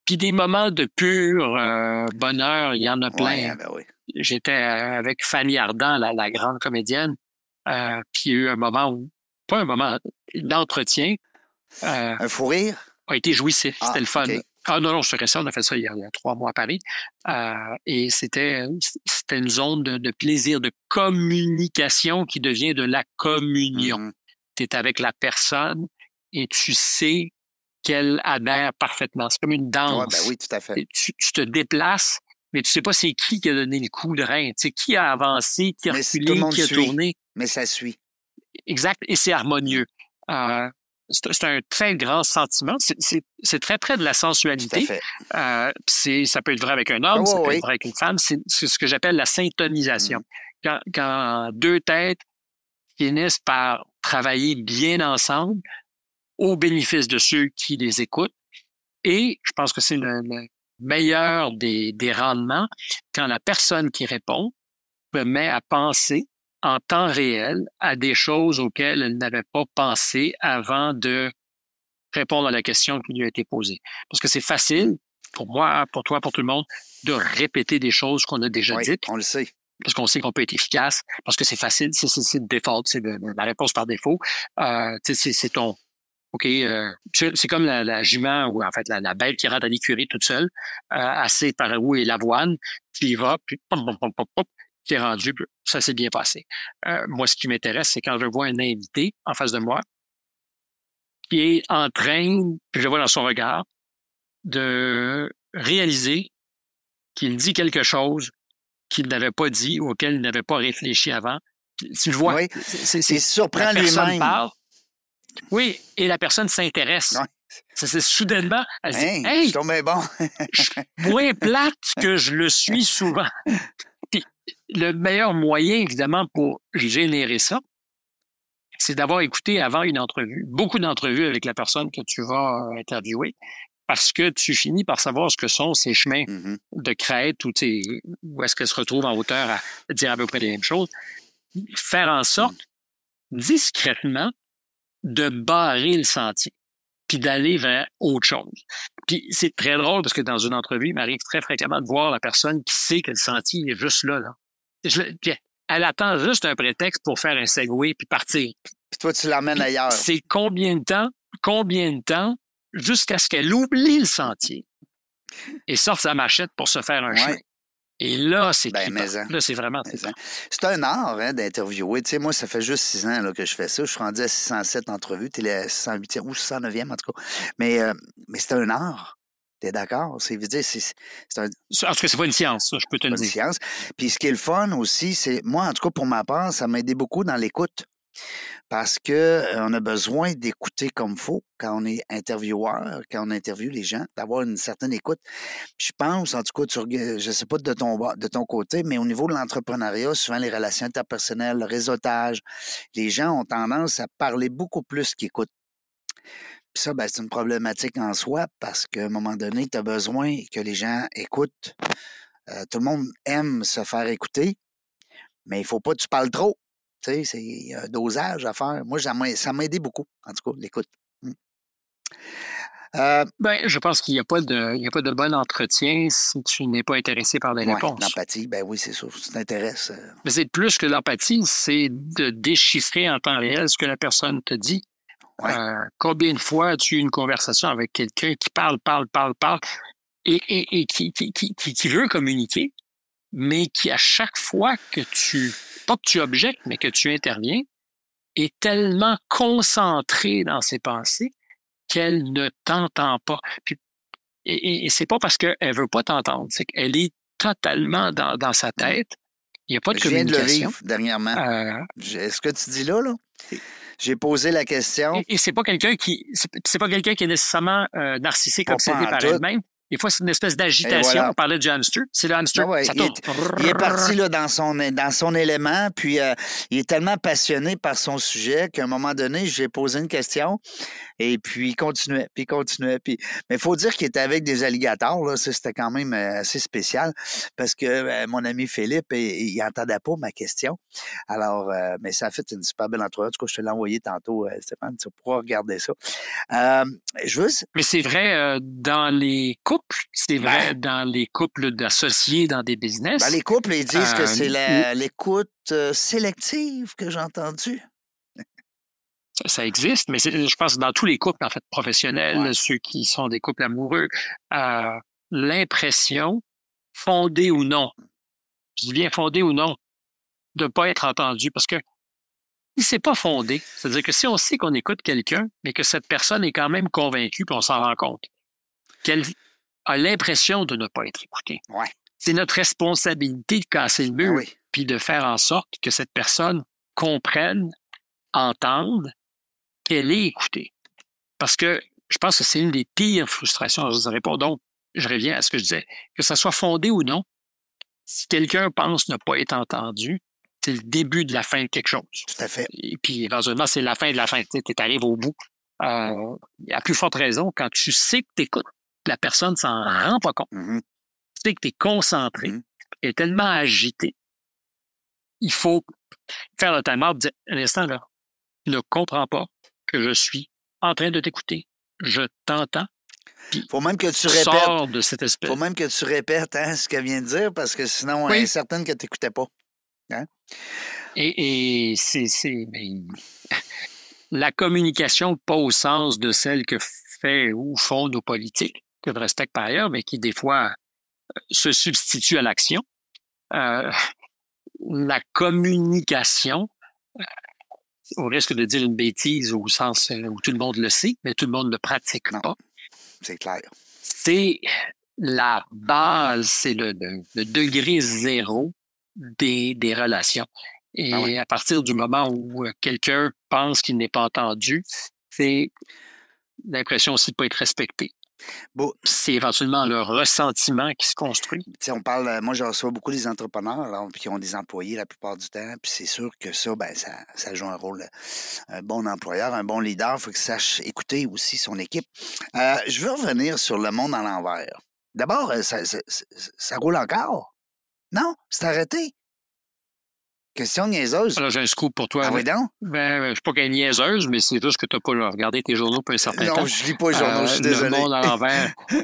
Puis des moments de pur euh, bonheur, il y en a plein. Ben J'étais euh, avec Fanny Ardant, la, la grande comédienne, euh, puis il y a eu un moment où, pas un moment, d'entretien. Euh, un fou rire? A été jouissif, ah, c'était le fun. Ah non, non, c'est récent, on a fait ça il y a, trois mois à Paris. Euh, et c'était c'était une zone de, de, plaisir, de communication qui devient de la communion. Mm-hmm. Tu es avec la personne et tu sais qu'elle adhère parfaitement. C'est comme une danse. ben oui, tout à fait. Tu, te déplaces, mais tu sais pas c'est qui qui a donné le coup de rein. Tu sais, qui a avancé, qui a reculé, qui a tourné. Mais ça suit. Exact, et c'est harmonieux. Euh, c'est un très grand sentiment. C'est très près de la sensualité. Euh, ça peut être vrai avec un homme, ça peut être vrai avec une femme. C'est ce que j'appelle la syntonisation. Mmh. Quand, quand, deux têtes finissent par travailler bien ensemble, au bénéfice de ceux qui les écoutent. Et je pense que c'est le, meilleur des, des rendements quand la personne qui répond se met à penser en temps réel à des choses auxquelles elle n'avait pas pensé avant de répondre à la question qui lui a été posée. Parce que c'est facile, pour moi, pour toi, pour tout le monde, de répéter des choses qu'on a déjà oui, dites. On le sait. Parce qu'on sait qu'on peut être efficace, parce que c'est facile, c'est le default, c'est la réponse par défaut. Euh, c'est ton, OK, euh, c'est comme la, jument ou en fait la, bête qui rentre à l'écurie toute seule, euh, assez par où est l'avoine, puis il va, puis pop, pop, pop, qui est rendu, ça s'est bien passé. Euh, moi, ce qui m'intéresse, c'est quand je vois un invité en face de moi qui est en train, puis je vois dans son regard, de réaliser qu'il dit quelque chose qu'il n'avait pas dit ou auquel il n'avait pas réfléchi avant. Si je vois, c'est surprend lui-même. Oui, et la personne s'intéresse. C'est soudainement, elle dit hey, hey je bon. moins plate que je le suis souvent. Puis, le meilleur moyen, évidemment, pour générer ça, c'est d'avoir écouté avant une entrevue, beaucoup d'entrevues avec la personne que tu vas euh, interviewer, parce que tu finis par savoir ce que sont ces chemins mm-hmm. de crête ou où est-ce qu'elle se retrouve en hauteur à dire à peu près les mêmes choses. Faire en sorte, mm. discrètement, de barrer le sentier, puis d'aller vers autre chose. Puis c'est très drôle parce que dans une entrevue, il m'arrive très fréquemment de voir la personne qui sait que le sentier est juste là. là. Je, elle attend juste un prétexte pour faire un segway puis partir. Puis toi, tu l'emmènes ailleurs. C'est combien de temps, combien de temps, jusqu'à ce qu'elle oublie le sentier et sorte sa machette pour se faire un chemin. Et là, c'est ben, Là, c'est vraiment C'est un art hein, d'interviewer. Tu sais, moi, ça fait juste six ans là, que je fais ça. Je suis rendu à 607 entrevues. Tu es la 608e ou 609e, en tout cas. Mais, euh, mais c'est un art. Tu es d'accord? C'est un... En tout cas, c'est pas une science, ça, je peux te le dire. une science. Puis ce qui est le fun aussi, c'est, moi, en tout cas, pour ma part, ça m'a aidé beaucoup dans l'écoute. Parce que on a besoin d'écouter comme faut quand on est intervieweur, quand on interviewe les gens, d'avoir une certaine écoute. Je pense, en tout cas, tu, je sais pas de ton, côté, mais au niveau de l'entrepreneuriat, souvent les relations interpersonnelles, le réseautage, les gens ont tendance à parler beaucoup plus qu'écoutent. Puis ça, ben, c'est une problématique en soi parce qu'à un moment donné, tu as besoin que les gens écoutent. Tout le monde aime se faire écouter, mais il faut pas que tu parles trop. Tu sais, un dosage à faire. Moi, ça m'a aidé beaucoup, en tout cas, l'écoute. Mmh. Euh, ben, je pense qu'il n'y a, pas de, il a pas de bon entretien si tu n'es pas intéressé par des réponses. L'empathie, ben oui, c'est ça. Ça t'intéresse. Euh. Mais c'est plus que l'empathie, c'est de déchiffrer en temps réel ce que la personne te dit. Euh, combien de fois as-tu eu une conversation avec quelqu'un qui parle, parle, parle, parle et, et, et qui, qui, qui, qui, veut communiquer, mais qui à chaque fois que tu, pas que tu objectes, mais que tu interviens, est tellement concentrée dans ses pensées qu'elle ne t'entend pas. Puis, et, et c'est pas parce qu'elle veut pas t'entendre, c'est qu'elle est totalement dans, dans sa tête. Il n'y a pas de Je viens de le vivre dernièrement. Euh, Est-ce que tu dis là, là? J'ai posé la question. Et, c'est pas quelqu'un qui c'est pas quelqu'un qui est nécessairement euh, narcissique, obsédé par elle-même. Des fois, c'est une espèce d'agitation. On parlait du hamster. C'est le hamster. Ah il, est, parti là, dans, son, dans son élément, puis euh, il est tellement passionné par son sujet qu'à un moment donné, j'ai posé une question et puis il continuait, puis il continuait. Puis... Mais il faut dire qu'il était avec des alligators. Là. c'était quand même euh, assez spécial parce que euh, mon ami Philippe, il n'entendait pas ma question. Alors, mais ça a fait une super belle entrevue. En tout cas, je te l'ai envoyé tantôt, Stéphane. Tu pourras regarder ça. je veux... Mais c'est vrai, dans les couples, c'est vrai dans les couples d'associés dans des business. Ben, les couples, ils disent que c'est euh, l'écoute euh, sélective que j'ai entendue. Ça, existe, mais je pense que dans tous les couples, en fait, professionnels, ceux qui sont des couples amoureux, euh, l'impression, fondée ou non, je dis bien fondée ou non, de ne pas être entendu parce que si c'est pas fondé, c'est-à-dire que si on sait qu'on écoute quelqu'un, mais que cette personne est quand même convaincue, puis on s'en rend compte, qu'elle a l'impression de ne pas être écouté. C'est notre responsabilité de casser le mur, ah puis de faire en sorte que cette personne comprenne, entende qu'elle est écoutée. Parce que je pense que c'est une des pires frustrations. Je réponds donc, je reviens à ce que je disais, que ça soit fondé ou non. Si quelqu'un pense ne pas être entendu, c'est le début de la fin de quelque chose. Tout à fait. Et puis, éventuellement, c'est la fin de la fin. Tu arrives au bout. Euh, a plus forte raison quand tu sais que tu écoutes la personne s'en rend pas compte. Mmh tu sais que tu es concentré, mmh et tellement agité. Il faut faire le time-out, dire, un instant, là, tu ne comprends pas que je suis en train de t'écouter. Je t'entends. Faut même que tu répètes. de cette espèce. Faut même que tu répètes hein, ce qu'elle vient de dire parce que sinon, elle est certaine que tu n'écoutais pas. Hein? Et, et c'est, la communication pas au sens de celle que fait ou font nos politiques que je respecte par ailleurs, mais qui des fois euh, se substitue à l'action. Euh, la communication, euh, au risque de dire une bêtise au sens où tout le monde le sait, mais tout le monde ne le pratique pas. C'est clair. C'est la base, c'est le, degré zéro des, des relations. Et ah à partir du moment où quelqu'un pense qu'il n'est pas entendu, c'est l'impression aussi de ne pas être respecté. Bon, c'est éventuellement le ressentiment qui se construit. on parle, euh, moi, je reçois beaucoup des entrepreneurs qui ont des employés la plupart du temps. Puis c'est sûr que ça, ben, ça, joue un rôle. Un bon employeur, un bon leader, il faut qu'il sache écouter aussi son équipe. Euh, je veux revenir sur le monde à l'envers. D'abord, euh, ça, ça roule encore? Non, c'est arrêté? Question niaiseuse. Alors, j'ai un scoop pour toi. Ah oui, donc? Ben, je ne suis pas qu'elle niaiseuse, mais c'est juste que tu n'as pas regardé tes journaux pour un certain temps. Non, je lis pas les journaux, je suis euh, désolé. Le monde à l'envers.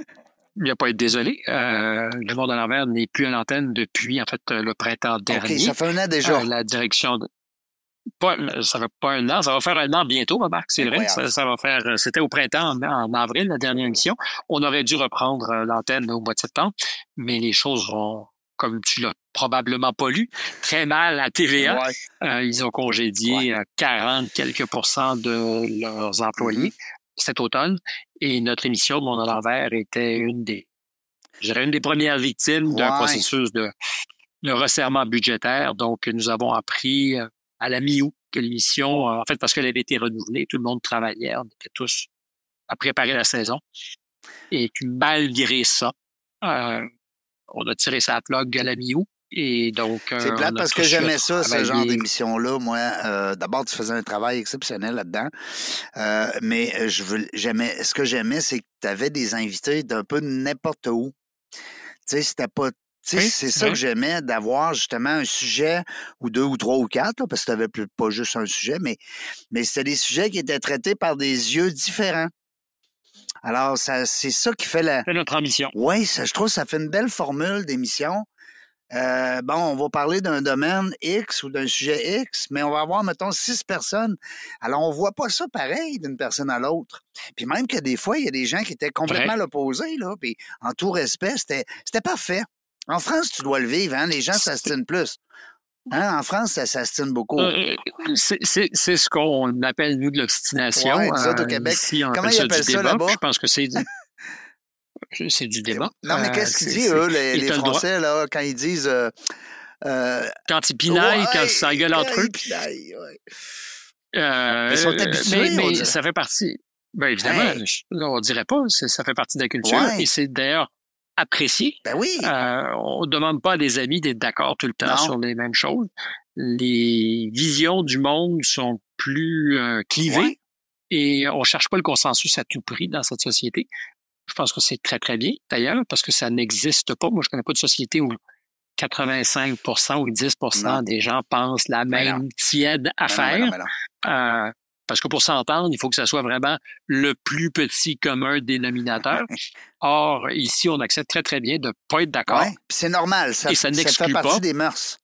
Il n'y a pas à être désolé. Euh, le monde à l'envers n'est plus à l'antenne depuis, en fait, le printemps dernier. OK, ça fait un an déjà. Euh, la direction de... Pas, ça fait pas un an, ça va faire un an bientôt, Marc, c'est vrai. Ça, va faire. C'était au printemps, en, avril, la dernière émission. On aurait dû reprendre l'antenne au mois de septembre, mais les choses vont comme tu l'as probablement pas lu, très mal à TVA. Euh, ils ont congédié 40 euh, quelques pourcents de leurs employés mm-hmm. cet automne. Et notre émission, Mon à l'envers, était une des, je une des premières victimes d'un processus de, de resserrement budgétaire. Donc, nous avons appris euh, à la mi-août que l'émission, en fait, parce qu'elle avait été renouvelée, tout le monde travaillait, on était tous à préparer la saison. Et malgré ça, euh, on a tiré sa plug à la mi-août. Et donc, c'est euh, plate parce que j'aimais ça, ce genre d'émission-là. Moi, euh, d'abord, tu faisais un travail exceptionnel là-dedans. mais je j'aimais, ce que j'aimais, c'est que tu avais des invités d'un peu n'importe où. Tu sais, c'était pas c'est ça que j'aimais, d'avoir justement un sujet ou deux ou trois ou quatre, parce que tu n'avais pas juste un sujet, mais, mais c'était des sujets qui étaient traités par des yeux différents. Alors, c'est ça qui fait la. C'est notre ambition. Oui, je trouve que ça fait une belle formule d'émission. Euh, bon, on va parler d'un domaine X ou d'un sujet X, mais on va avoir, mettons, six personnes. Alors, on voit pas ça pareil d'une personne à l'autre. Puis même que des fois, il y a des gens qui étaient complètement l'opposé, là, puis en tout respect, c'était parfait. En France, tu dois le vivre, hein? Les gens s'astinent plus. Hein? En France, ça s'astine beaucoup. Euh, c'est ce qu'on appelle, nous, de l'obstination. Oui, au Québec. Comment ils appellent ça là-bas? Je pense que c'est du... c'est du débat. Non, mais qu'est-ce qu'ils disent, eux, les, Français, là, quand ils disent... Euh, euh, quand ils pinaillent, quand ils s'engueulent entre eux. Ouais. ils sont habitués, mais, ça fait partie... Bien évidemment, on ne dirait pas, ça fait partie de la culture. Et c'est d'ailleurs apprécié. Ben oui. Euh, on ne demande pas à des amis d'être d'accord tout le temps sur les mêmes choses. Les visions du monde sont plus euh, clivées et on cherche pas le consensus à tout prix dans cette société. Je pense que c'est très, très bien, d'ailleurs, parce que ça n'existe pas. Moi, je connais pas de société où 85% ou 10% des gens pensent la ben même tiède affaire. Euh, parce que pour s'entendre, il faut que ça soit vraiment le plus petit commun dénominateur. Or, ici, on accepte très, très bien de ne pas être d'accord. Ouais, c'est normal. Ça, et ça, fait partie des mœurs.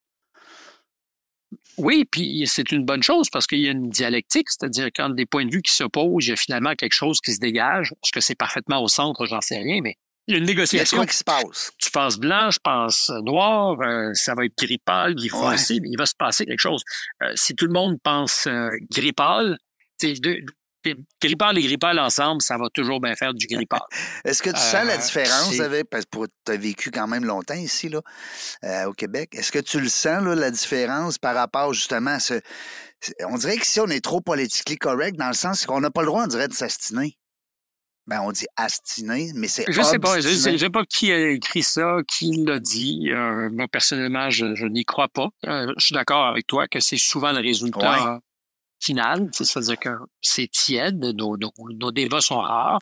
Oui, puis c'est une bonne chose parce qu'il y a une dialectique, c'est-à-dire quand des points de vue qui s'opposent, il y a finalement quelque chose qui se dégage. Est-ce que c'est parfaitement au centre, j'en sais rien, mais il y a une négociation. Qu'est-ce qui se passe? Tu penses blanc, je pense noir, euh, ça va être gris pâle, gris foncé, mais il va se passer quelque chose. Euh, si tout le monde pense euh, gris pâle, deux, et gris ensemble, ça va toujours bien faire du gris Est-ce que tu sens la euh, différence avec, parce que tu as vécu quand même longtemps ici, là, euh, au Québec, est-ce que tu le sens, là, la différence par rapport justement à ce. On dirait que si on est trop politiquement correct, dans le sens qu'on n'a pas le droit, on dirait, de s'astiner. Ben, on dit astiner, mais c'est Je sais pas, je sais pas qui a écrit ça, qui l'a dit. Euh, moi, personnellement, je, n'y crois pas. je suis d'accord avec toi que c'est souvent le résultat c'est-à-dire que c'est tiède, nos, nos, débats sont rares.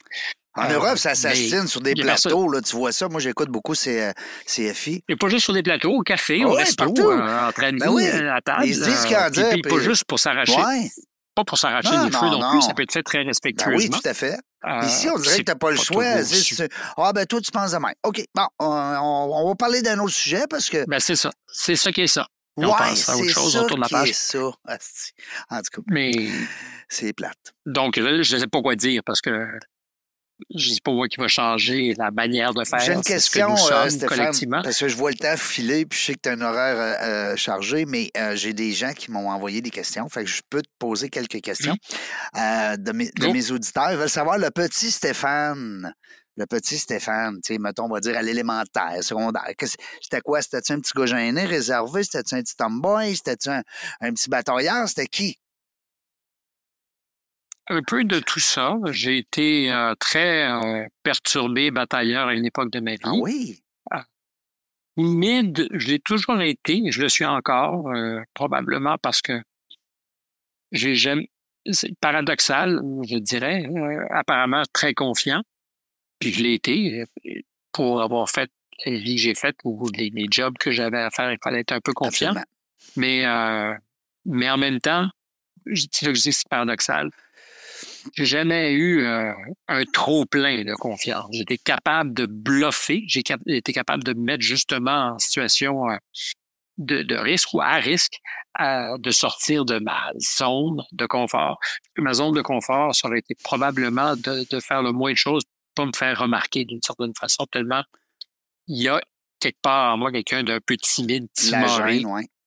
En euh, Europe, ça s'assine sur des plateaux, là, tu vois ça. Moi, j'écoute beaucoup ces, CFI. Et pas juste sur des plateaux, au café, au resto, euh, entre amis, ben euh, à table. Ils disent qu'il y puis, pas juste pour s'arracher. Pas pour s'arracher les cheveux non, plus, ça peut être fait très respectueusement. Ben oui, tout à fait. Ici, on dirait que tu n'as pas le choix. Ah, ben toi, tu penses de même. OK, bon, on, on va parler d'un autre sujet parce que. Ben, c'est ça. C'est ça qui est ça. Ouais, c'est ça autour de la page. ça. En tout cas, mais c'est plate. Donc, je ne sais pas quoi dire parce que je ne sais pas moi qui va changer la manière de faire. J'ai une question, euh, Stéphane, parce que je vois le temps filer, puis je sais que tu as un horaire euh, euh, chargé, mais j'ai des gens qui m'ont envoyé des questions. Fait que je peux te poser quelques questions de, mes, de mes auditeurs. Ils veulent savoir le petit Stéphane le petit Stéphane, tu sais, mettons, on va dire à l'élémentaire, secondaire. C'était quoi? C'était-tu un petit gars gêné, réservé? C'était-tu un petit tomboy? C'était-tu un, petit batailleur? C'était qui? Un peu de tout ça. J'ai été euh, très euh, perturbé, batailleur à une époque de ma ah vie. Ah oui? Mid, je l'ai toujours été, je le suis encore, euh, probablement parce que j'ai jamais. C'est paradoxal, je dirais, apparemment très confiant. Puis je l'ai été euh, pour avoir fait les vies que j'ai faites ou les, jobs que j'avais à faire, il fallait être un peu confiant. Mais, euh, mais en même temps, c'est que c'est paradoxal. J'ai jamais eu euh, un trop plein de confiance. J'étais capable de bluffer. J'ai été capable de me mettre justement en situation de, de, risque ou à risque de sortir de ma zone de confort. Ma zone de confort, ça aurait été probablement de, de faire le moins de choses pas me faire remarquer d'une certaine façon, tellement il y a quelque part en moi quelqu'un d'un peu timide, timoré,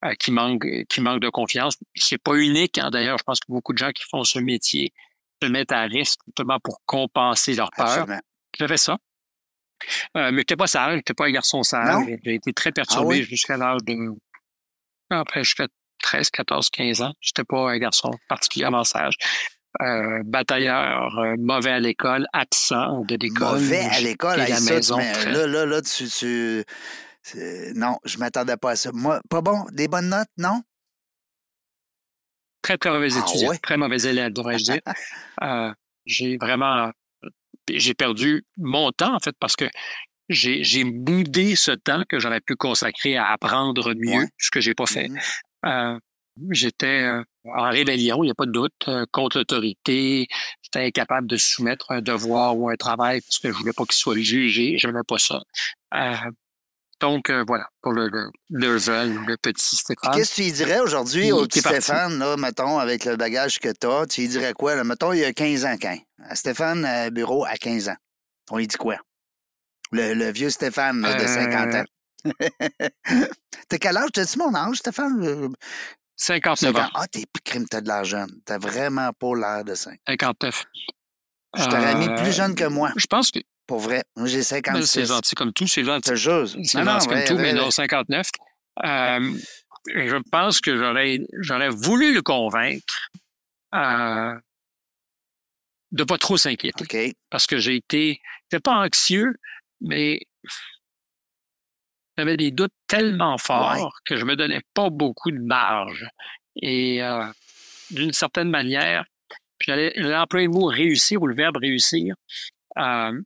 euh, qui, manque, qui manque de confiance. C'est pas unique, hein, d'ailleurs. Je pense que beaucoup de gens qui font ce métier se mettent à risque justement pour compenser leur peur. J'avais ça? Euh, mais j'étais pas sage, j'étais pas un garçon sage. J'ai été très ah perturbé jusqu'à l'âge de. Après, jusqu'à 13, 14, 15 ans. J'étais pas un garçon particulièrement sage. Euh, batailleur, euh, mauvais à l'école, absent de l'école. Mauvais à l'école, à la maison. là, là, là, tu, tu... Non, je m'attendais pas à ça. Moi, pas bon? Des bonnes notes, non? Très, très mauvais ah, étudiant. Très mauvais élève, devrais-je dire. euh, j'ai vraiment... J'ai perdu mon temps, en fait, parce que j'ai boudé ce temps que j'aurais pu consacrer à apprendre mieux, ce que j'ai pas fait. Mmh euh, J'étais en rébellion, il n'y a pas de doute, euh, contre l'autorité. J'étais incapable de soumettre un devoir ou un travail parce que je voulais pas qu'il soit jugé. Je n'aimais pas ça. Euh, donc, voilà, pour le, le, le jeune, le petit Stéphane. Qu'est-ce que tu dirais aujourd'hui au petit Stéphane, là, mettons, avec le bagage que tu as? Tu lui dirais quoi? Là? Mettons, il y a 15 ans, quand? Stéphane Bureau, à 15 ans. On lui dit quoi? Le, vieux Stéphane de 50 ans. T'as quel âge? T'as-tu mon âge, Stéphane? 59 ans. Ah, t'es crime, t'as de l'argent. T'as vraiment pas l'air de 5. 59. Je t'aurais mis plus jeune que moi. Je pense que. Pour vrai. Moi, j'ai 56. C'est gentil comme tout, c'est gentil. C'est gentil comme tout, mais non, 59. Euh, je pense que j'aurais, j'aurais voulu le convaincre euh, de pas trop s'inquiéter. OK. Parce que j'ai été, j'étais pas anxieux, mais j'avais des doutes tellement forts que je me donnais pas beaucoup de marge. Et euh, d'une certaine manière, j'allais l'employer le mot réussir ou le verbe réussir. Euh,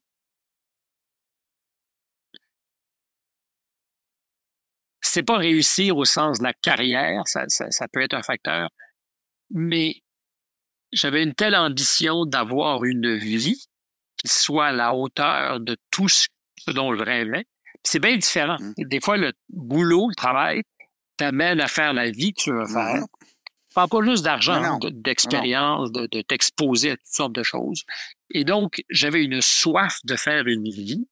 c'est pas réussir au sens de la carrière, ça, ça peut être un facteur, mais j'avais une telle ambition d'avoir une vie qui soit à la hauteur de tout ce dont je rêvais, c'est bien différent. Mmh. Des fois, le boulot, le travail, t'amène à faire la vie que tu veux faire. Pas pas juste d'argent, d'expérience, de, de t'exposer à toutes sortes de choses. Et donc, j'avais une soif de faire une vie.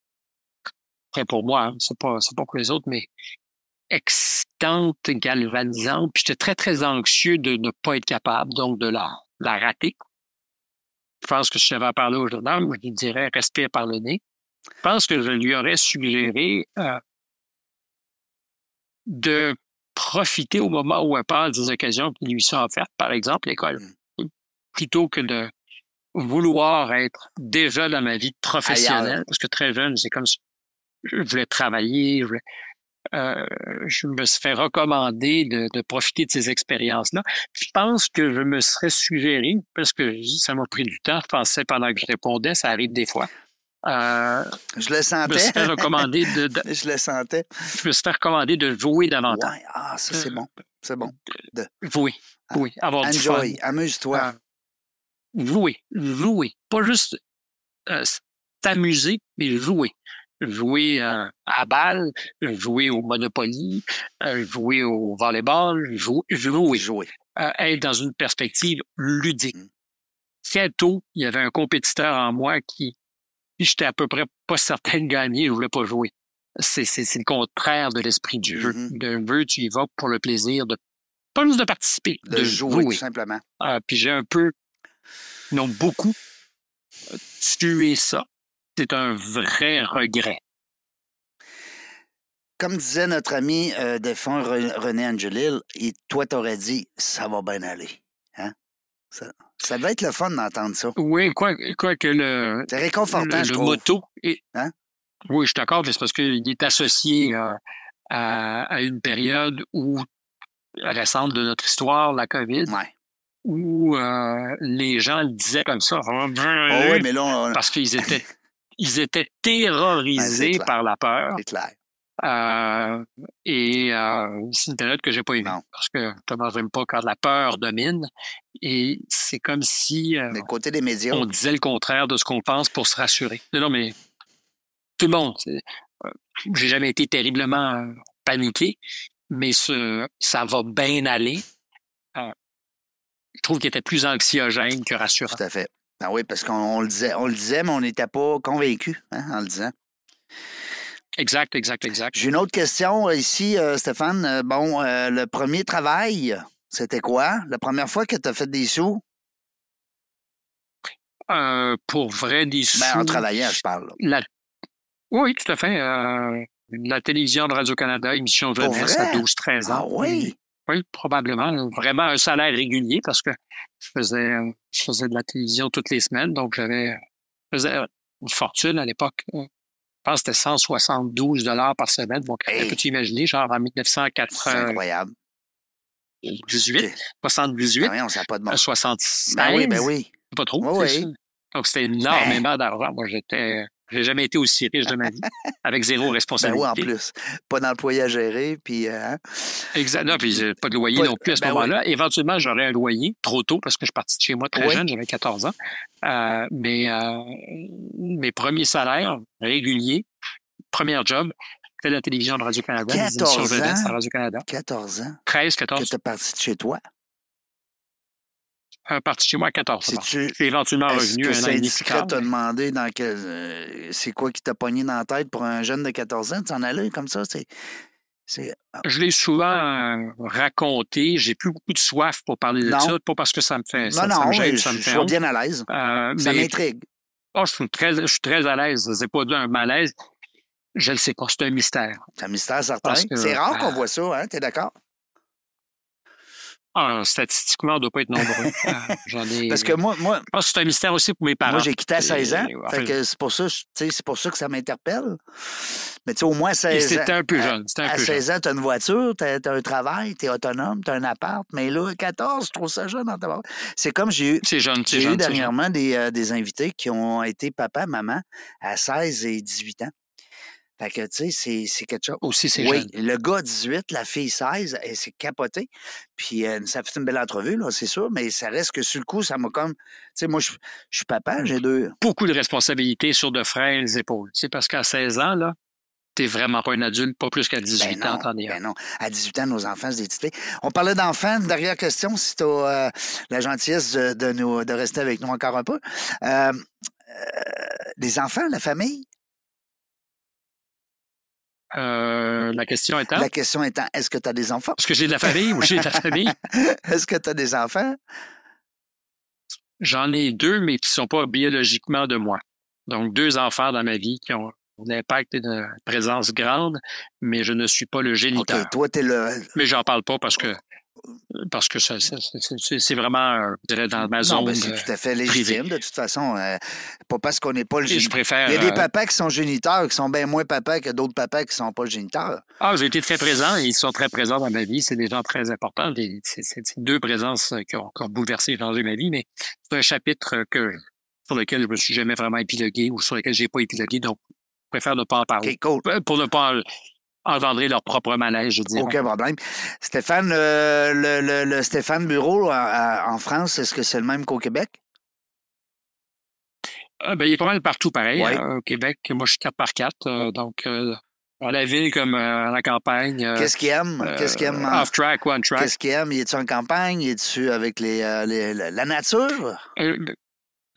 Après, pour moi, hein, c'est pas, c'est pas pour les autres, mais excitante, galvanisante. Puis j'étais très, très anxieux de ne pas être capable, donc de la, la rater. Je pense que si j'avais parler aux gendarmes, je lui dirais respire par le nez. Je pense que je lui aurais suggéré euh, de profiter au moment où elle parle des occasions qui lui sont offertes, par exemple l'école, mmh. plutôt que de vouloir être déjà dans ma vie professionnelle, parce que très jeune, c'est comme ça. Je voulais travailler, je, euh, je me suis fait recommander de, de profiter de ces expériences-là. Je pense que je me serais suggéré, parce que ça m'a pris du temps, je pensais pendant que je répondais, ça arrive des fois, euh, je le sentais. Je me suis recommandé de, je le sentais. Je me suis fait recommander de jouer davantage. Ah, ça, c'est bon. C'est bon. De... Oui, ah, oui. Avoir Enjoy. Amuse-toi. Euh, jouer. Jouer. Pas juste euh, t'amuser, mais jouer. Jouer euh, à balle, jouer au Monopoly, euh, jouer au volleyball, jouer. Jouer. jouer. être dans une perspective ludique. Mm. Très tôt, il y avait un compétiteur en moi qui puis j'étais à peu près pas certain de gagner, je voulais pas jouer. C'est, c'est, c'est le contraire de l'esprit du jeu. Mm-hmm. D'un jeu, tu y vas pour le plaisir de, pas juste de participer, de, jouer, tout simplement. Euh, puis j'ai un peu, non beaucoup, tué ça. C'est un vrai regret. Comme disait notre ami euh, défunt René Angelil, et toi t'aurais dit, ça va bien aller. Hein? Ça, ça va être le fun d'entendre ça. Oui, quoi, quoi que le. C'est réconfortant, le, moto. hein? Oui, je suis d'accord, mais c'est parce qu'il est associé euh, à, une période où, récente de notre histoire, la COVID, où euh, les gens le disaient comme ça. Oh, oui, mais là, Parce qu'ils étaient, ils étaient terrorisés ben, par la peur. C'est clair. Euh, et euh, c'est une période que j'ai pas aimée parce que je n'aime pas quand la peur domine. Et c'est comme si euh, côté des médias. on disait le contraire de ce qu'on pense pour se rassurer. Non, mais tout le monde. Euh, j'ai jamais été terriblement paniqué, mais ce, ça va bien aller. je trouve qu'il était plus anxiogène que rassurant. Tout à fait. Ah oui, parce qu'on le disait, on le disait, mais on n'était pas convaincu hein, en le disant. Exact, exact, exact. J'ai une autre question ici, euh, Stéphane. Euh, bon, euh, le premier travail, c'était quoi? La première fois que tu as fait des sous? pour vrai, des sous. Ben, en travaillant, je parle. Oui, tout à fait. la télévision de Radio-Canada, émission jeunesse à 12-13 ans. Ah oui? oui, probablement. Vraiment un salaire régulier parce que je faisais, je faisais de la télévision toutes les semaines, donc j'avais une fortune à l'époque. Pense que c'était 172 dollars par semaine. Donc, hey. peux-tu imaginer, genre en 1980. incroyable. 18, 78, ah oui, on pas de bon. 76. Ben oui, ben oui. Pas trop. Oui, oui. Donc, c'était énormément d'argent. Moi, j'étais j'ai jamais été aussi riche de ma vie, avec zéro responsabilité. Ben oui, en plus. Pas d'employé à gérer, puis... Euh, hein? Exact. Non, puis pas de loyer non plus à ce ben moment-là. Éventuellement, j'aurais un loyer, trop tôt, parce que je suis parti de chez moi très jeune, j'avais 14 ans. Euh, mais euh, mes premiers salaires réguliers, premier job, c'était la télévision de Radio-Canada. 14 ans? à Radio-Canada. 14 ans? 13, 14. Que tu parti de chez toi? Un parti chez moi à 14 ans. Je suis éventuellement revenu que un an et demi t'a demandé dans quel, euh, c'est quoi qui t'a pogné dans la tête pour un jeune de 14 ans? Tu en allais comme ça? C'est, c'est... Je l'ai souvent euh, raconté. J'ai plus beaucoup de soif pour parler de Non. ça, pas parce que ça me fait Non, ça, non, ça me je, gêne, ça me je suis bien à l'aise. Euh, Ça m'intrigue. oh, je, suis très, je suis très à l'aise. C'est pas un malaise. Je le sais pas. C'est un mystère. C'est un mystère certain. C'est rare qu'on euh, voit ça, hein? T'es d'accord? Ah, statistiquement, on ne doit pas être nombreux. J'en ai. Parce que moi, moi, Je pense que c'est un mystère aussi pour mes parents. moi j'ai quitté à 16 ans. Et, enfin, Fait que c'est pour ça, c'est pour ça que ça m'interpelle. Mais tu sais, au moins et 16 ans. c'était un peu à- jeune. Un À peu jeune. 16 ans, tu as une voiture, tu as, un travail, tu es autonome, tu as un appart. Mais là, à 14, je trouve ça jeune dans ta C'est comme j'ai eu, C'est jeune, c'est j'ai eu jeune. dernièrement des, euh, des invités qui ont été papa, maman à 16 et 18 ans. Fait que, tu sais, c'est- c'est quelque chose. Aussi, c'est Oui, jeune. le gars 18, la fille 16, et c'est capoté. Puis euh, ça fait une belle entrevue, là, c'est sûr, mais ça reste que sur le coup, ça m'a comme. Tu sais, moi, je suis papa, j'ai deux. Beaucoup de responsabilités sur de frêles épaules. C'est parce qu'à 16 ans, là, t'es vraiment pas un adulte, pas plus qu'à 18 Ben ans, non, t'en es un. ben non. À 18 ans, nos enfants, petites filles. On parlait d'enfants. Dernière question, si tu as la gentillesse de, de nous, de rester avec nous encore un peu. Euh, euh, les enfants, la famille, Euh, la question étant, la question étant, est-ce que tu as des enfants? est-ce que j'ai de la famille ou j'ai de la famille? est-ce que tu as des enfants? J'en ai deux, mais qui sont pas biologiquement de moi. Donc, deux enfants dans ma vie qui ont un impact et une présence grande, mais je ne suis pas le OK, géniteur. toi, tu es le. Mais j'en parle pas parce que parce que c'est- vraiment, euh, je dirais, dans ma Non, zone. ben, c'est euh, tout à fait légitime, de toute façon. euh, pas parce qu'on n'est pas le je géniteur. préfère. Il y a des papas qui sont géniteurs, qui sont bien moins papas que d'autres papas qui sont pas géniteurs. Ah, j'ai été très présent et ils sont très présents dans ma vie. C'est des gens très importants. C'est deux présences qui ont, qui ont bouleversé et changé ma vie, mais c'est un chapitre que, sur lequel je me suis jamais vraiment épilogué ou sur lequel j'ai pas épilogué, donc je préfère ne pas en parler. Cool. Pour ne pas en- engendrer leur propre malaise, je dirais. Aucun problème. Stéphane, euh, le, le- le Stéphane Bureau à- à- en France, est-ce que c'est le même qu'au Québec? Ben, il est pas mal partout pareil. Ouais. euh, au Québec, moi, je suis 4 par 4 euh, donc euh, à la ville comme euh, à la campagne. euh, Qu'est-ce qu'il aime? euh, Qu'est-ce qu'il aime? en- Off-track, one-track. Qu'est-ce qu'il aime? Il est-tu en campagne? Il est-tu avec les, euh, les- la nature?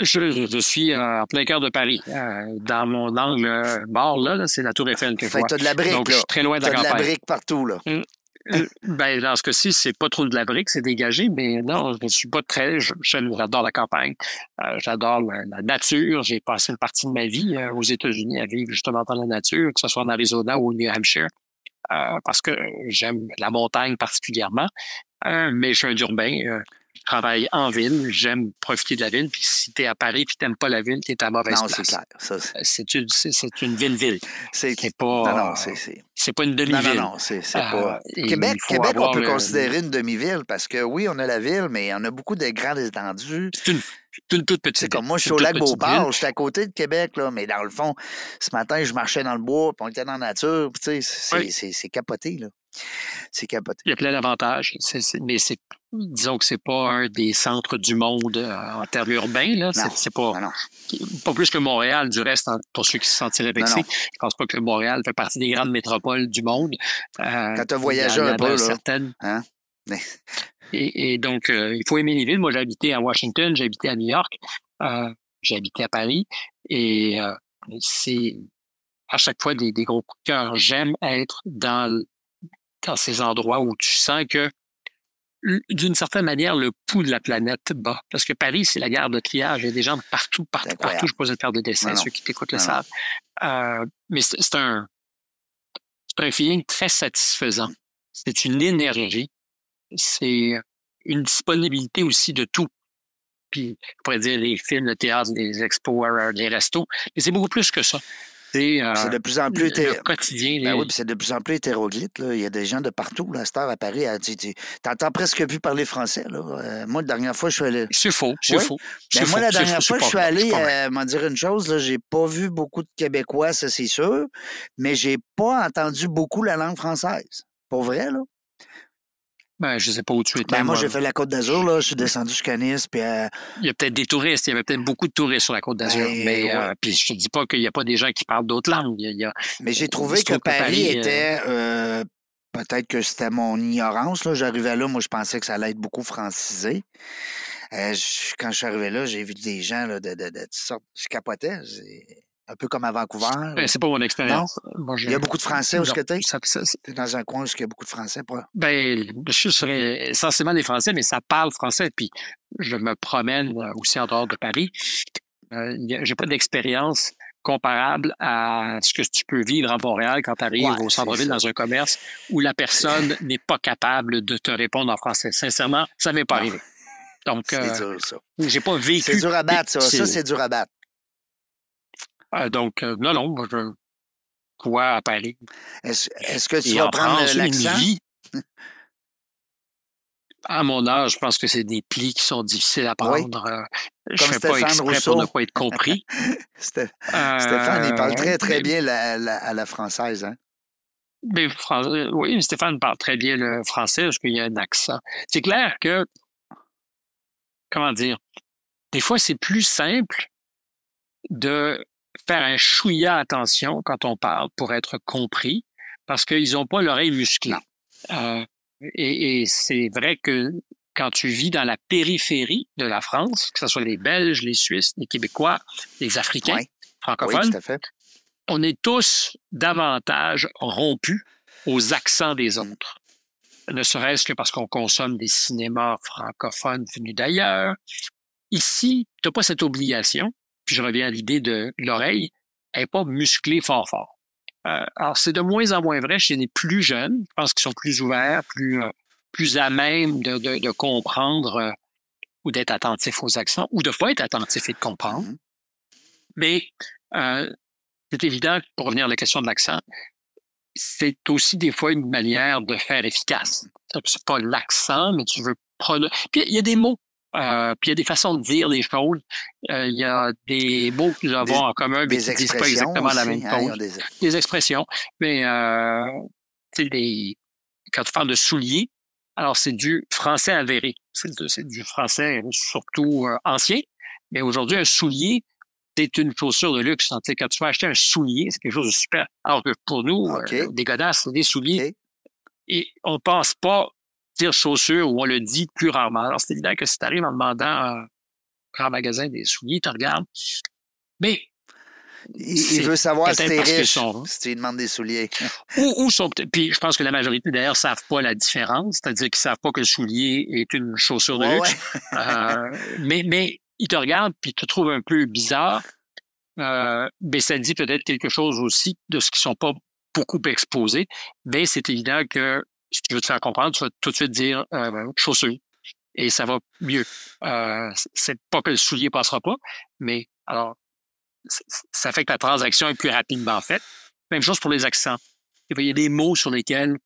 Euh, Je, je suis en plein cœur de Paris. Euh, dans mon angle euh, mort, là, là, c'est la Tour Eiffel que je Fait que vois. t'as de la brique, Donc, je là. suis très loin de la de la campagne. brique partout, là. Euh, ben, dans ce cas-ci, c'est pas trop de la brique, c'est dégagé, mais non, je suis pas très. je- J'adore la campagne. Euh, J'adore la, la nature. J'ai passé une partie de ma vie euh, aux États-Unis à vivre justement dans la nature, que ce soit en Arizona ou au New Hampshire, euh, parce que j'aime la montagne particulièrement. Euh, mais je suis un urbain. Je travaille en ville. J'aime profiter de la ville. Puis si t'es à Paris puis t'aimes pas la ville, t'es à mauvaise Non, c'est place. clair. C'est- Euh, C'est une, ville-ville. c'est... Pas. Non, non, c'est... pas une demi-ville. non, non, c'est c'est Euh, pas... Québec, Québec on peut le- considérer une demi-ville parce que oui, on a la ville, mais on a beaucoup de grandes étendues. C'est une, toute petite C'est comme moi, je suis au lac Beauport, ville. j'étais à côté de Québec, là, mais dans le fond, ce matin, je marchais dans le bois, puis on était dans la nature, puis tu sais, c'est Oui. c'est- c'est capoté, là. C'est capoté. Il y a plein d'avantages, mais c'est, disons que c'est pas un des centres du monde euh, en termes urbains. Là. C'est, pas, Non, non. pas plus que Montréal, du reste, en- pour ceux qui se sentiraient vexés. non. Je pense pas que Montréal fait partie des grandes métropoles du monde. Euh, Quand t'as voyagé il y en un peu, là. certaines. Hein? Mais- Et, et donc, euh, il faut aimer les villes. Moi, j'ai habité à Washington, j'ai habité à New York, euh, j'ai habité à Paris. Et c'est à chaque fois des, des gros coups de cœur. J'aime être dans, dans ces endroits où tu sens que d'une certaine manière, le pouls de la planète bat. Parce que Paris, c'est la gare de triage. Il y a des gens de partout, partout, partout. Je pose de faire des dessins, Non, non. ceux qui t'écoutent le Non, savent. Euh, mais c'est un, c'est un feeling très satisfaisant. C'est une énergie. c'est une disponibilité aussi de tout. Puis, on pourrait dire les films, le théâtre, les expos, les restos. Mais c'est beaucoup plus que ça. Euh, c'est de plus en plus quotidien. Ben oui, c'est de plus en plus hétéroglyphe. Là. Il y a des gens de partout. La star à Paris, tu n'entends presque plus parler français. Là. Euh, moi, la dernière fois, je suis allé. C'est faux. C'est faux. Ben, moi, la dernière fois, je suis allé, euh, m'en dire une chose, j'ai pas vu beaucoup de Québécois, ça c'est sûr, mais j'ai pas entendu beaucoup la langue française. Pour vrai, là. Ben, je sais pas où tu étais. Ben, moi, j'ai fait la Côte d'Azur, là. Je suis descendu jusqu'à Nice, puis... Euh, il y a peut-être des touristes. Il y avait peut-être beaucoup de touristes sur la Côte d'Azur. Ben, mais, euh, puis je te dis pas qu'il n'y a pas des gens qui parlent d'autres langues. Mais j'ai trouvé que, Paris, euh, était... peut-être que c'était mon ignorance, là. J'arrivais là, moi, je pensais que ça allait être beaucoup francisé. quand je suis arrivé là, j'ai vu des gens là, de, de, de, sortes. Je capotais un peu comme à Vancouver. Ben, c'est pas mon expérience. il y a beaucoup de Français où ce que tu es? dans un coin où il y a beaucoup de Français. Pas... Ben, je suis essentiellement des Français, mais ça parle français. Puis je me promène euh, aussi en dehors de Paris. Euh, j'ai pas d'expérience comparable à ce que tu peux vivre à Montréal quand tu arrives au centre-ville dans un commerce où la personne n'est pas capable de te répondre en français. Sincèrement, ça m'est pas arrivé. Donc, euh, j'ai pas vécu. C'est dur à battre, ça. Ça, c'est dur à battre. Euh, donc, euh, non, non, moi, je crois à Paris. Est-ce que tu vas prendre l'accent? À mon âge, je pense que c'est des plis qui sont difficiles à prendre. Euh, je ne fais pas exprès pour ne pas être compris. Stéphane, il parle très, très bien à la française. Hein? Mais, oui, Stéphane parle très bien le français parce qu'il y a un accent. C'est clair que, comment dire, des fois, c'est plus simple de faire un chouïa attention quand on parle pour être compris, parce qu'ils n'ont pas l'oreille musclée. Euh, et, c'est vrai que quand tu vis dans la périphérie de la France, que ce soit les Belges, les Suisses, les Québécois, les Africains, francophones, on est tous davantage rompus aux accents des autres. Ne serait-ce que parce qu'on consomme des cinémas francophones venus d'ailleurs. Ici, tu n'as pas cette obligation puis je reviens à l'idée de l'oreille, elle n'est pas musclée fort fort. Euh, alors, c'est de moins en moins vrai chez les plus jeunes. Je pense qu'ils sont plus ouverts, plus, euh, plus à même de, de, de comprendre euh, ou d'être attentifs aux accents ou de ne pas être attentif et de comprendre. Mm-hmm. Mais c'est évident, pour revenir à la question de l'accent, c'est aussi des fois une manière de faire efficace. C'est pas l'accent, mais tu veux prendre... Puis il y a des mots euh, puis il y a des façons de dire les choses. Euh, il y a des mots que nous avons en commun, mais qui ne disent pas exactement la même hein, chose. des... expressions. Mais euh, des... quand tu parles de souliers, alors c'est du français avéré. C'est du français surtout euh, ancien. Mais aujourd'hui, un soulier, c'est une chaussure de luxe. Quand tu vas acheter un soulier, c'est quelque chose de super. Alors que pour nous, des godasses, c'est des souliers. Et on pense pas dire chaussures où on le dit plus rarement. Alors, c'est évident que si tu arrives en demandant à un grand magasin des souliers, tu regardes. Mais. Il, veut savoir si t'es riche, si tu demandes des souliers. ou, sont Puis je pense que la majorité, d'ailleurs, savent pas la différence. C'est-à-dire qu'ils savent pas que le soulier est une chaussure de luxe. Euh, mais, mais ils te regardent puis ils te trouvent un peu bizarre. Euh, mais ça dit peut-être quelque chose aussi de ce qu'ils sont pas beaucoup exposés. Mais c'est évident que si tu veux te faire comprendre, tu vas tout de suite dire euh, ben, chaussure. Et ça va mieux. Euh, c'est pas que le soulier passera pas, mais alors, ça fait que la transaction est plus rapidement faite. Même chose pour les accents. Il y a des mots sur lesquels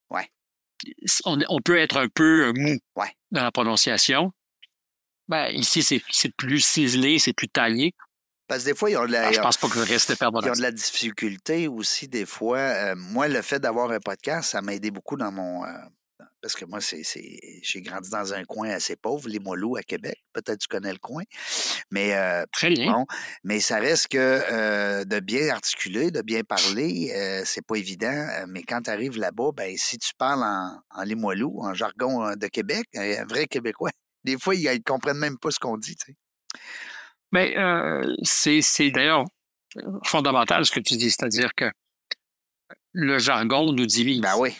on, peut être un peu euh, mou dans la prononciation. Ben, ici, c'est plus ciselé, c'est plus taillé. Parce que des fois, ils ont de la. Ah, je pense pas que reste perdre Ils ont de la difficulté aussi, des fois. Euh, moi, le fait d'avoir un podcast, ça m'a aidé beaucoup dans mon. Euh, parce que moi, c'est, j'ai grandi dans un coin assez pauvre, les Mollous à Québec. Peut-être tu connais le coin. Mais, euh, Très bien. mais ça reste que de bien articuler, de bien parler, c'est pas évident. Mais quand tu arrives là-bas, ben, si tu parles en, en Limoilou, en jargon de Québec, un vrai Québécois, des fois, ils, ne comprennent même pas ce qu'on dit. Tu sais. Mais euh, c'est d'ailleurs fondamental ce que tu dis, c'est-à-dire que le jargon nous divise. Ben oui,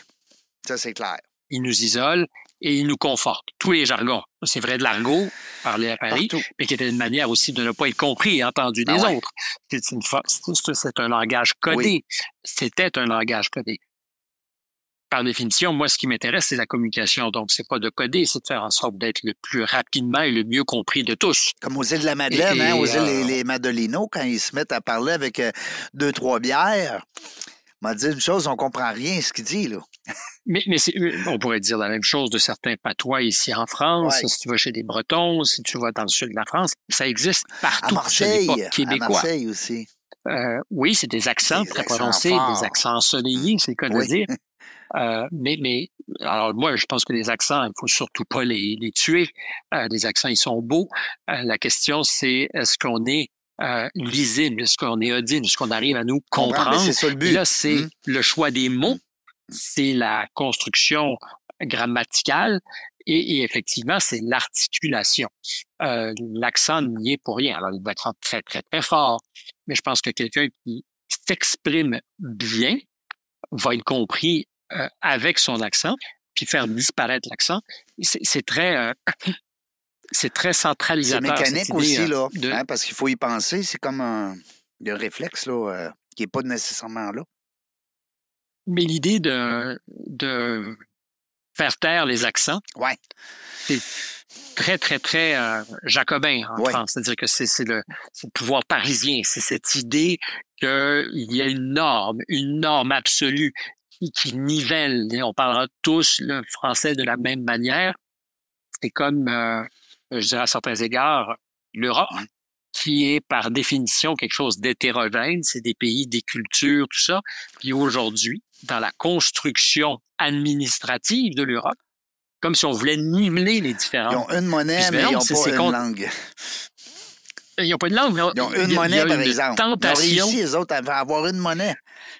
ça c'est clair. Il nous isole et il nous conforte. Tous les jargons. C'est vrai de l'argot, parler à Paris, mais qui était une manière aussi de ne pas être compris et entendu ben des autres. C'est un langage codé. C'était un langage codé. Par définition, moi, ce qui m'intéresse, c'est la communication. Donc, c'est pas de coder, c'est de faire en sorte d'être le plus rapidement et le mieux compris de tous. Comme aux îles de la Madeleine, hein, aux îles les, les, Madelinos, quand ils se mettent à parler avec deux, trois bières m'a dit une chose, on comprend rien ce qu'il dit, là. mais, mais on pourrait dire la même chose de certains patois ici en France. Si tu vas chez des Bretons, si tu vas dans le sud de la France, ça existe partout. À Marseille, québécois. à Marseille aussi. Euh, oui, c'est des accents très prononcés, des accents ensoleillés, c'est le cas de dire. Euh, mais, mais, alors moi, je pense que les accents, il faut surtout pas les, les tuer. Euh, les accents, ils sont beaux. Euh, la question, c'est est-ce qu'on est euh, lisible, est-ce qu'on est audible, est-ce qu'on arrive à nous comprendre? C'est ça le but. là, c'est mmh. le choix des mots, c'est la construction grammaticale et, effectivement, c'est l'articulation. Euh, L'accent n'y est pour rien. Alors, il va être très, très, très fort, mais je pense que quelqu'un qui s'exprime bien va être compris euh, avec son accent, puis faire disparaître l'accent. C'est très, euh, c'est très centralisateur. C'est mécanique aussi, là, hein, parce qu'il faut y penser. C'est comme un, réflexe là, euh, qui n'est pas nécessairement là. Mais l'idée de, de faire taire les accents, ouais. c'est très, très, très euh, jacobin en France. C'est-à-dire que c'est le, le, pouvoir parisien. C'est cette idée qu'il y a une norme, une norme absolue qui, qui nivelle. on parlera tous le français de la même manière. C'est comme euh, je dirais à certains égards, l'Europe, qui est par définition quelque chose d'hétérogène, c'est des pays, des cultures, tout ça. Puis aujourd'hui, dans la construction administrative de l'Europe, comme si on voulait niveler les différents. Ils ont une monnaie, mais ils n'ont pas une langue. Ils n'ont pas de langue. Mais ils ont une monnaie, par exemple. Tentation. Ils ont réussi, les autres, à avoir une monnaie.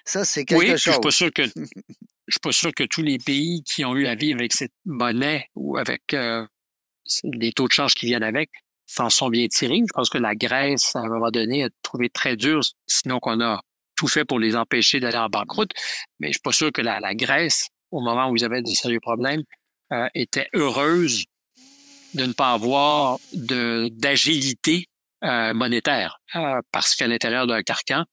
Ça, c'est quelque oui, chose. Je suis pas sûr que je suis pas sûr que tous les pays qui ont eu à vivre avec cette monnaie ou avec euh, les taux de change qui viennent avec s'en sont bien tirés. Je pense que la Grèce, à un moment donné, a trouvé très dur, sinon qu'on a tout fait pour les empêcher d'aller en banqueroute. Mais je suis pas sûr que la, Grèce, au moment où ils avaient de sérieux problèmes, euh, était heureuse de ne pas avoir d'agilité euh, monétaire. Euh, parce qu'à l'intérieur d'un carcan,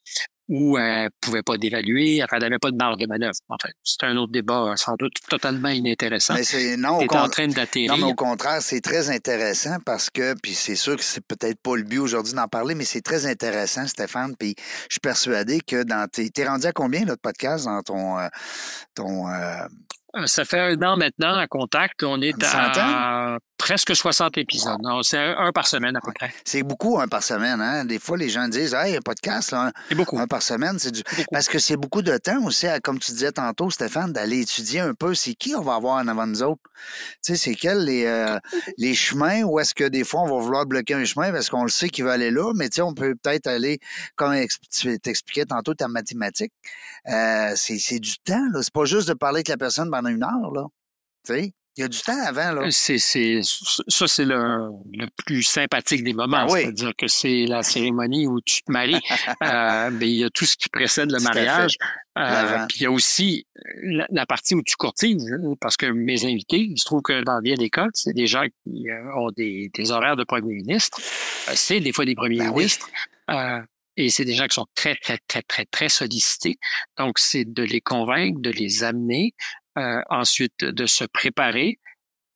où elle pouvait pas d'évaluer, elle n'avait pas de marge de manœuvre. En fait, c'est un autre débat sans doute totalement inintéressant. Mais c'est non, en train d'atterrir. Non, mais au contraire, c'est très intéressant parce que, puis c'est sûr que c'est peut-être pas le but aujourd'hui d'en parler, mais c'est très intéressant, Stéphane. Puis je suis persuadé que dans tes, t'es rendu à combien notre podcast dans ton euh, ton euh, euh, ça fait un an maintenant à Contact. On est à presque 60 épisodes. C'est un, par semaine à peu près. C'est beaucoup un par semaine. Hein? Des fois, les gens disent Hey, un podcast, là, c'est beaucoup. un par semaine, c'est du. Parce que c'est beaucoup de temps aussi, comme tu disais tantôt, Stéphane, d'aller étudier un peu c'est qui on va avoir en avant de nous autres? Tu sais, c'est quels les, euh, les chemins où est-ce que des fois on va vouloir bloquer un chemin parce qu'on le sait qu'il va aller là, mais tu sais, on peut peut-être aller, comme tu t'expliquais tantôt ta mathématique. Euh, c'est du temps, là. C'est pas juste de parler avec la personne pendant une heure, là. Tu sais? Il y a du temps avant, là. Euh, c'est, c'est, ça, c'est le, le plus sympathique des moments. Ah C'est-à-dire que c'est la cérémonie où tu te maries. euh, mais il y a tout ce qui précède le mariage. Euh, puis il y a aussi la, partie où tu courtises, hein, parce que mes invités, il se trouve que dans bien des cas, c'est des gens qui euh, ont des, des horaires de premier ministre. C'est des fois des premiers ben ministres. Euh, et c'est des gens qui sont très, très, très, très, très sollicités. Donc, c'est de les convaincre, de les amener, euh, ensuite de se préparer,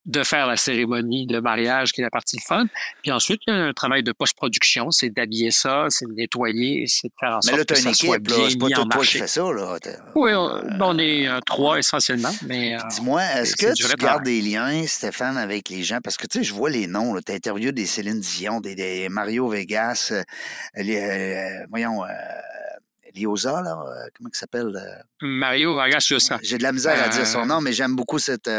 de faire la cérémonie de mariage qui est la partie fun. Puis ensuite, il y a un travail de post-production, c'est d'habiller ça, c'est de nettoyer, c'est de faire en sorte que ça soit bien pas mis en marché. Qui fais ça, là. Oui, on, est euh, trois essentiellement, mais... Euh, Dis-moi, est-ce que tu gardes des liens, Stéphane, avec les gens? Parce que, tu sais, je vois les noms, tu interviewé des Céline Dion, des, des Mario Vegas, les, voyons... Liosa, là, euh, comment il s'appelle? Euh? Mario Vargas Llosa. J'ai de la misère à dire son euh. nom, mais j'aime beaucoup cette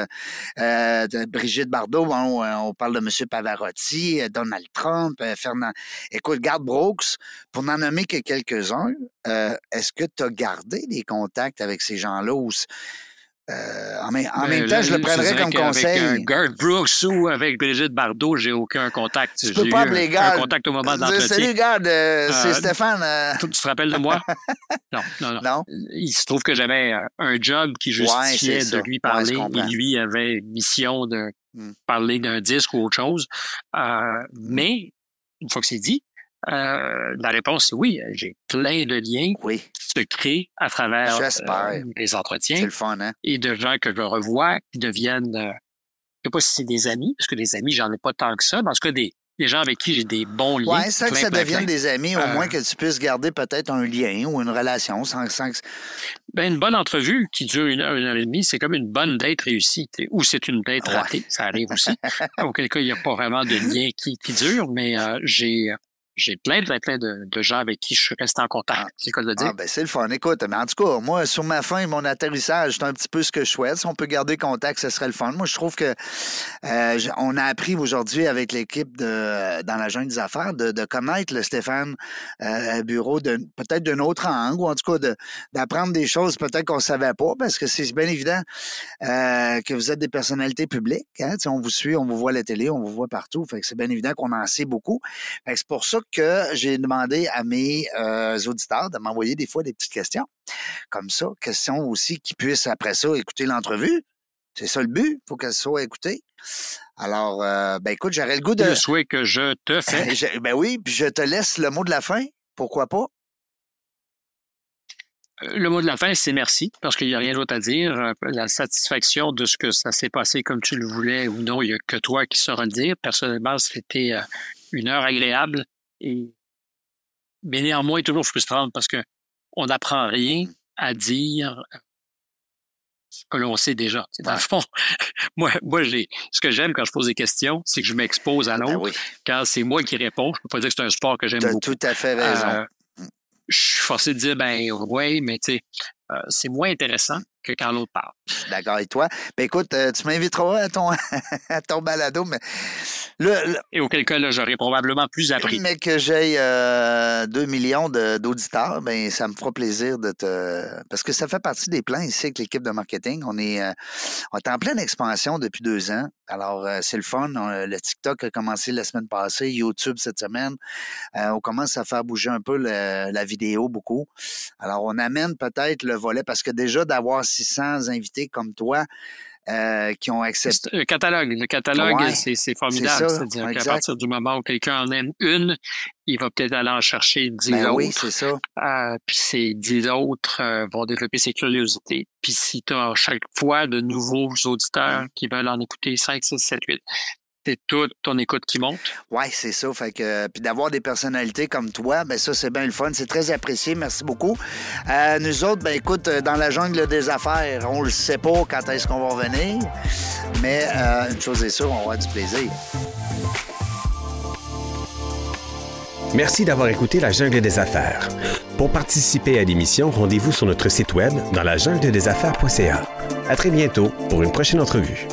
Brigitte Bardot. On, parle de M. Pavarotti, Donald Trump, Fernand. Écoute, garde Brooks, pour n'en nommer que quelques-uns, est-ce que tu as gardé des contacts avec ces gens-là ou euh, en, même, ben, temps, je le prendrais comme conseil. Avec Garth Brooks ou avec Brigitte Bardot, j'ai aucun contact. Tu peux pas appeler Garth. un contact au moment de l'entretien. Salut, Garth, euh, c'est euh, Stéphane. Tu te rappelles de moi? non, non, non, Il se trouve que j'avais un job qui justifiait de lui parler. et lui avait une mission de hmm. parler d'un disque ou autre chose. Hmm. mais, une fois que c'est dit, Euh, la réponse est oui. J'ai plein de liens oui. secrets à travers euh, les entretiens. C'est le fun, hein? Et de gens que je revois qui deviennent, euh, je sais pas si c'est des amis, parce que des amis, j'en ai pas tant que ça. Dans ce cas, des, des gens avec qui j'ai des bons liens. Oui, c'est que ça devienne des amis, au moins que tu puisses garder peut-être un lien ou une relation sans, sans... Ben, une bonne entrevue qui dure une heure, une heure et demie, c'est comme une bonne date réussie. Ou c'est une date ratée, ça arrive aussi. Auquel cas, il n'y a pas vraiment de lien qui, qui dure, mais j'ai j'ai plein, plein, plein de, de, gens avec qui je reste en contact. Ah. C'est de dire. Ah, ben c'est le fun. Écoute, mais en tout cas, moi, sur ma fin, mon atterrissage, c'est un petit peu ce que je souhaite. Si on peut garder contact, ce serait le fun. Moi, je trouve que euh, on a appris aujourd'hui avec l'équipe de dans la jungle des affaires de, de connaître le Stéphane euh, Bureau de peut-être d'un autre angle, ou en tout cas d'apprendre des choses peut-être qu'on savait pas, parce que c'est bien évident euh, que vous êtes des personnalités publiques. Hein? On vous suit, on vous voit à la télé, on vous voit partout. Fait que c'est bien évident qu'on en sait beaucoup. c'est pour ça que j'ai demandé à mes euh, auditeurs de m'envoyer des fois des petites questions. Comme ça, questions aussi qui puissent après ça écouter l'entrevue. C'est ça le but, il faut qu'elle soit écoutée. Alors, euh, ben écoute, j'aurais le goût de... Le souhait que je te fais. ben oui, puis je te laisse le mot de la fin. Pourquoi pas? Euh, le mot de la fin, c'est merci, parce qu'il n'y a rien d'autre à dire. La satisfaction de ce que ça s'est passé comme tu le voulais ou non, il n'y a que toi qui sauras le dire. Personnellement, c'était une heure agréable. Et, mais néanmoins, toujours frustrante parce que on n'apprend rien à dire ce que l'on sait déjà. Dans le fond, moi, moi ce que j'aime quand je pose des questions, c'est que je m'expose à ben l'autre. Quand c'est moi qui réponds, je ne peux pas dire que c'est un sport que j'aime beaucoup. tout à fait raison. Euh, je suis forcé de dire, ben oui, mais tu sais, euh, c'est moins intéressant que quand l'autre parle. D'accord avec toi. Ben écoute, euh, tu m'inviteras à ton, à ton balado, mais Et auquel cas, là, j'aurais probablement plus appris. Mais que j'ai euh, 2 millions d'auditeurs, ben ça me fera plaisir de te... Parce que ça fait partie des plans ici avec l'équipe de marketing. On est, euh, on est en pleine expansion depuis deux ans. Alors, euh, c'est le fun. le TikTok a commencé la semaine passée, YouTube cette semaine. on commence à faire bouger un peu la vidéo beaucoup. Alors, on amène peut-être le volet parce que déjà d'avoir 600 invités comme toi, euh, qui ont accepté. Le catalogue, le catalogue, c'est formidable. C'est-à-dire qu'à partir du moment où quelqu'un en aime une, il va peut-être aller en chercher dix ben autres. Oui, c'est ça. Euh, puis ces dix autres euh, vont développer ses curiosités. Puis si tu as chaque fois de nouveaux auditeurs qui veulent en écouter 5, 6, 7, 8, c'est toute ton écoute qui monte? Oui, c'est ça. Fait que, puis d'avoir des personnalités comme toi, ben ça, c'est bien le fun. C'est très apprécié. Merci beaucoup. Euh, nous autres, ben écoute, euh, dans la jungle des affaires, on le sait pas quand est-ce qu'on va revenir. Mais euh, une chose est sûre, on va avoir du plaisir. Merci d'avoir écouté La Jungle des Affaires. Pour participer à l'émission, rendez-vous sur notre site web dans la jungle des affaires.ca. À très bientôt pour une prochaine entrevue.